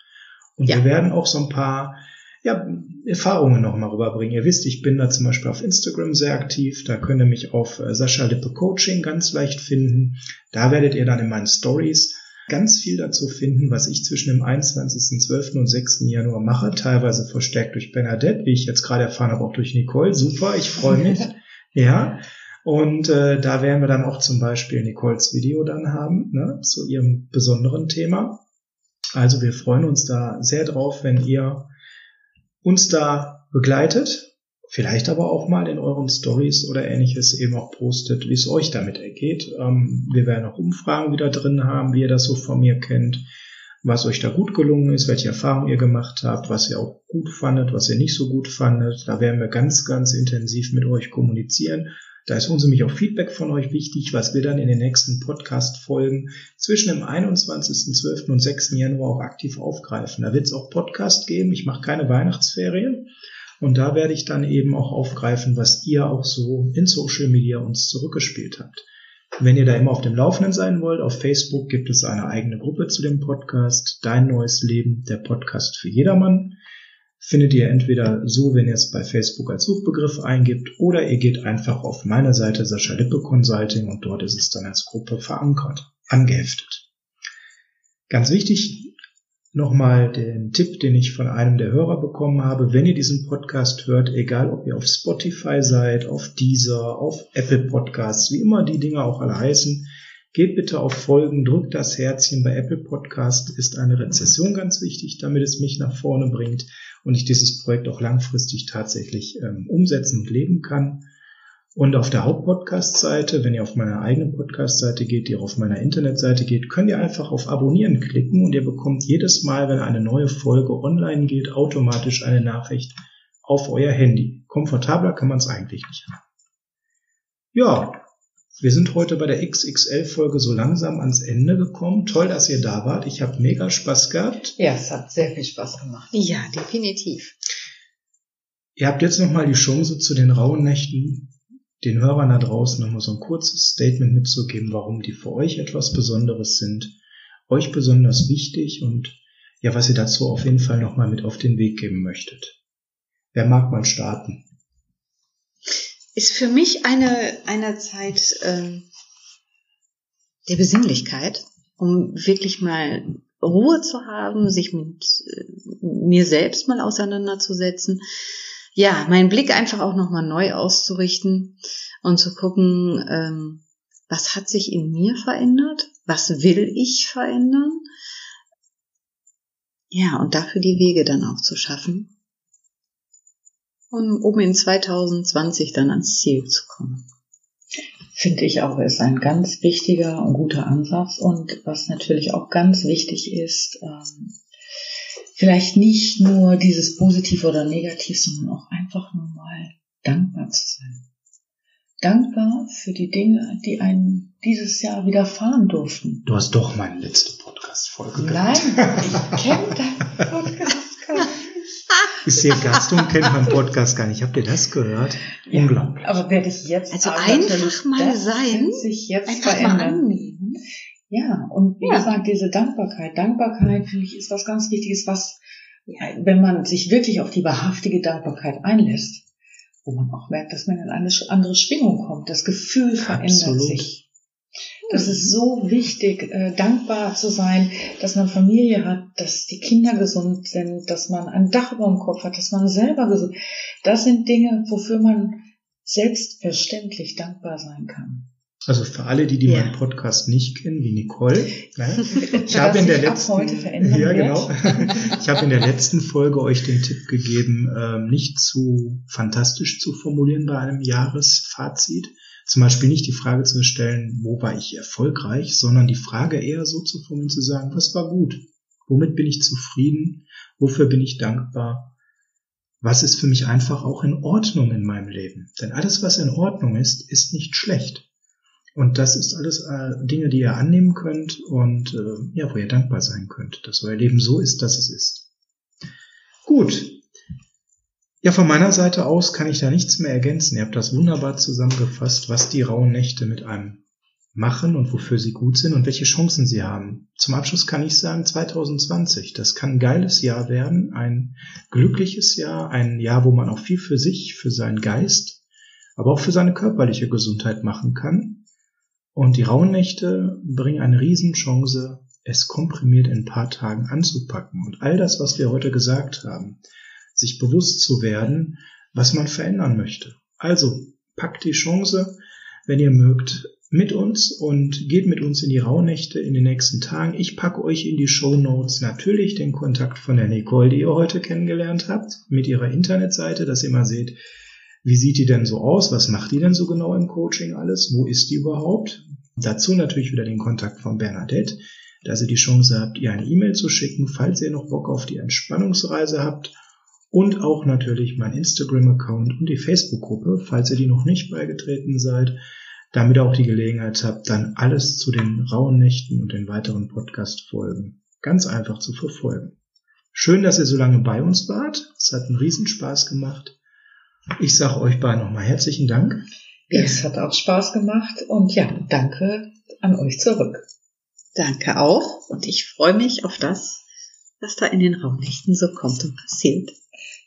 Und ja. wir werden auch so ein paar ja, Erfahrungen nochmal rüberbringen. Ihr wisst, ich bin da zum Beispiel auf Instagram sehr aktiv. Da könnt ihr mich auf äh, Sascha Lippe Coaching ganz leicht finden. Da werdet ihr dann in meinen Stories ganz viel dazu finden, was ich zwischen dem 21.12. und 6. Januar mache, teilweise verstärkt durch Bernadette, wie ich jetzt gerade erfahren habe, auch durch Nicole. Super, ich freue mich. [LAUGHS] ja. Und äh, da werden wir dann auch zum Beispiel Nicoles Video dann haben, ne, zu ihrem besonderen Thema. Also wir freuen uns da sehr drauf, wenn ihr uns da begleitet, vielleicht aber auch mal in euren Stories oder ähnliches eben auch postet, wie es euch damit ergeht. Ähm, wir werden auch Umfragen wieder drin haben, wie ihr das so von mir kennt, was euch da gut gelungen ist, welche Erfahrungen ihr gemacht habt, was ihr auch gut fandet, was ihr nicht so gut fandet. Da werden wir ganz, ganz intensiv mit euch kommunizieren da ist uns nämlich auch Feedback von euch wichtig, was wir dann in den nächsten Podcast-Folgen zwischen dem 21.12. und 6. Januar auch aktiv aufgreifen. Da wird es auch Podcast geben. Ich mache keine Weihnachtsferien. Und da werde ich dann eben auch aufgreifen, was ihr auch so in Social Media uns zurückgespielt habt. Wenn ihr da immer auf dem Laufenden sein wollt, auf Facebook gibt es eine eigene Gruppe zu dem Podcast, Dein neues Leben, der Podcast für jedermann findet ihr entweder so, wenn ihr es bei Facebook als Suchbegriff eingibt, oder ihr geht einfach auf meine Seite Sascha Lippe Consulting und dort ist es dann als Gruppe verankert, angeheftet. Ganz wichtig, nochmal den Tipp, den ich von einem der Hörer bekommen habe, wenn ihr diesen Podcast hört, egal ob ihr auf Spotify seid, auf Deezer, auf Apple Podcasts, wie immer die Dinge auch alle heißen, Geht bitte auf Folgen, drückt das Herzchen. Bei Apple Podcast ist eine Rezession ganz wichtig, damit es mich nach vorne bringt und ich dieses Projekt auch langfristig tatsächlich ähm, umsetzen und leben kann. Und auf der Hauptpodcast-Seite, wenn ihr auf meiner eigenen Podcast-Seite geht, die auf meiner Internetseite geht, könnt ihr einfach auf Abonnieren klicken und ihr bekommt jedes Mal, wenn eine neue Folge online geht, automatisch eine Nachricht auf euer Handy. Komfortabler kann man es eigentlich nicht haben. Ja, wir sind heute bei der XXL-Folge so langsam ans Ende gekommen. Toll, dass ihr da wart. Ich habe mega Spaß gehabt. Ja, es hat sehr viel Spaß gemacht. Ja, definitiv. Ihr habt jetzt nochmal die Chance, zu den rauen Nächten den Hörern da draußen nochmal so ein kurzes Statement mitzugeben, warum die für euch etwas Besonderes sind, euch besonders wichtig und ja, was ihr dazu auf jeden Fall nochmal mit auf den Weg geben möchtet. Wer mag mal starten? Ist für mich eine, eine Zeit ähm, der Besinnlichkeit, um wirklich mal Ruhe zu haben, sich mit äh, mir selbst mal auseinanderzusetzen. Ja, meinen Blick einfach auch nochmal neu auszurichten und zu gucken, ähm, was hat sich in mir verändert? Was will ich verändern? Ja, und dafür die Wege dann auch zu schaffen, um, um in 2020 dann ans Ziel zu kommen. Finde ich auch, ist ein ganz wichtiger und guter Ansatz. Und was natürlich auch ganz wichtig ist, ähm, vielleicht nicht nur dieses Positiv oder Negativ, sondern auch einfach nur mal dankbar zu sein. Dankbar für die Dinge, die einem dieses Jahr widerfahren durften. Du hast doch meine letzte Podcast-Folge gehört. Nein, ich kenne deinen Podcast ist hier Gast und kennt meinen Podcast gar nicht. Habt ihr das gehört? Ja, Unglaublich. Aber werde ich jetzt also einfach mal sein, sich jetzt einfach verändern. mal annehmen. Ja, und wie ja. gesagt, diese Dankbarkeit. Dankbarkeit, finde ich, ist was ganz Wichtiges, was, wenn man sich wirklich auf die wahrhaftige Dankbarkeit einlässt, wo man auch merkt, dass man in eine andere Schwingung kommt. Das Gefühl verändert Absolut. sich. Das ist so wichtig, äh, dankbar zu sein, dass man Familie hat, dass die Kinder gesund sind, dass man ein Dach über dem Kopf hat, dass man selber gesund. Das sind Dinge, wofür man selbstverständlich dankbar sein kann. Also für alle, die, die ja. meinen Podcast nicht kennen, wie Nicole. Ne? [LAUGHS] Ich habe in der letzten, ja genau, [LAUGHS] ich habe in der letzten Folge euch den Tipp gegeben, ähm, nicht zu fantastisch zu formulieren bei einem Jahresfazit, zum Beispiel nicht die Frage zu stellen, wo war ich erfolgreich, sondern die Frage eher so zu formulieren, zu sagen, was war gut? Womit bin ich zufrieden? Wofür bin ich dankbar? Was ist für mich einfach auch in Ordnung in meinem Leben? Denn alles, was in Ordnung ist, ist nicht schlecht. Und das ist alles äh, Dinge, die ihr annehmen könnt und äh, ja, wo ihr dankbar sein könnt, dass euer Leben so ist, dass es ist. Gut, ja, von meiner Seite aus kann ich da nichts mehr ergänzen. Ihr habt das wunderbar zusammengefasst, was die rauen Nächte mit einem machen und wofür sie gut sind und welche Chancen sie haben. Zum Abschluss kann ich sagen, 2020, das kann ein geiles Jahr werden, ein glückliches Jahr, ein Jahr, wo man auch viel für sich, für seinen Geist, aber auch für seine körperliche Gesundheit machen kann. Und die rauen Nächte bringen eine Riesenchance, es komprimiert in ein paar Tagen anzupacken. Und all das, was wir heute gesagt haben, sich bewusst zu werden, was man verändern möchte. Also packt die Chance, wenn ihr mögt, mit uns und geht mit uns in die Rauhnächte in den nächsten Tagen. Ich packe euch in die Show Notes natürlich den Kontakt von der Nicole, die ihr heute kennengelernt habt, mit ihrer Internetseite, dass ihr mal seht, wie sieht die denn so aus? Was macht die denn so genau im Coaching alles? Wo ist die überhaupt? Dazu natürlich wieder den Kontakt von Bernadette, dass ihr die Chance habt, ihr eine E-Mail zu schicken, falls ihr noch Bock auf die Entspannungsreise habt und auch natürlich mein Instagram-Account und die Facebook-Gruppe, falls ihr die noch nicht beigetreten seid, damit ihr auch die Gelegenheit habt, dann alles zu den rauen Nächten und den weiteren Podcast-Folgen ganz einfach zu verfolgen. Schön, dass ihr so lange bei uns wart. Es hat einen Riesenspaß gemacht. Ich sage euch beiden nochmal herzlichen Dank. Es hat auch Spaß gemacht und ja, danke an euch zurück. Danke auch und ich freue mich auf das, was da in den Raumnächten so kommt und passiert.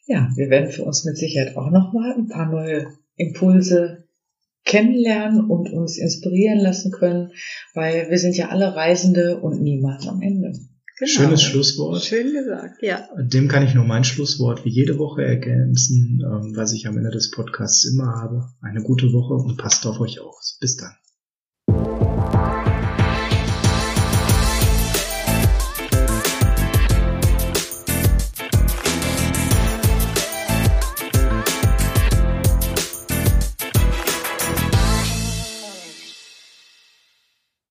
Ja, wir werden für uns mit Sicherheit auch nochmal ein paar neue Impulse kennenlernen und uns inspirieren lassen können, weil wir sind ja alle Reisende und niemals am Ende. Genau. Schönes Schlusswort. Schön gesagt, ja. Dem kann ich nur mein Schlusswort wie jede Woche ergänzen, ähm, was ich am Ende des Podcasts immer habe. Eine gute Woche und passt auf euch auf. Bis dann.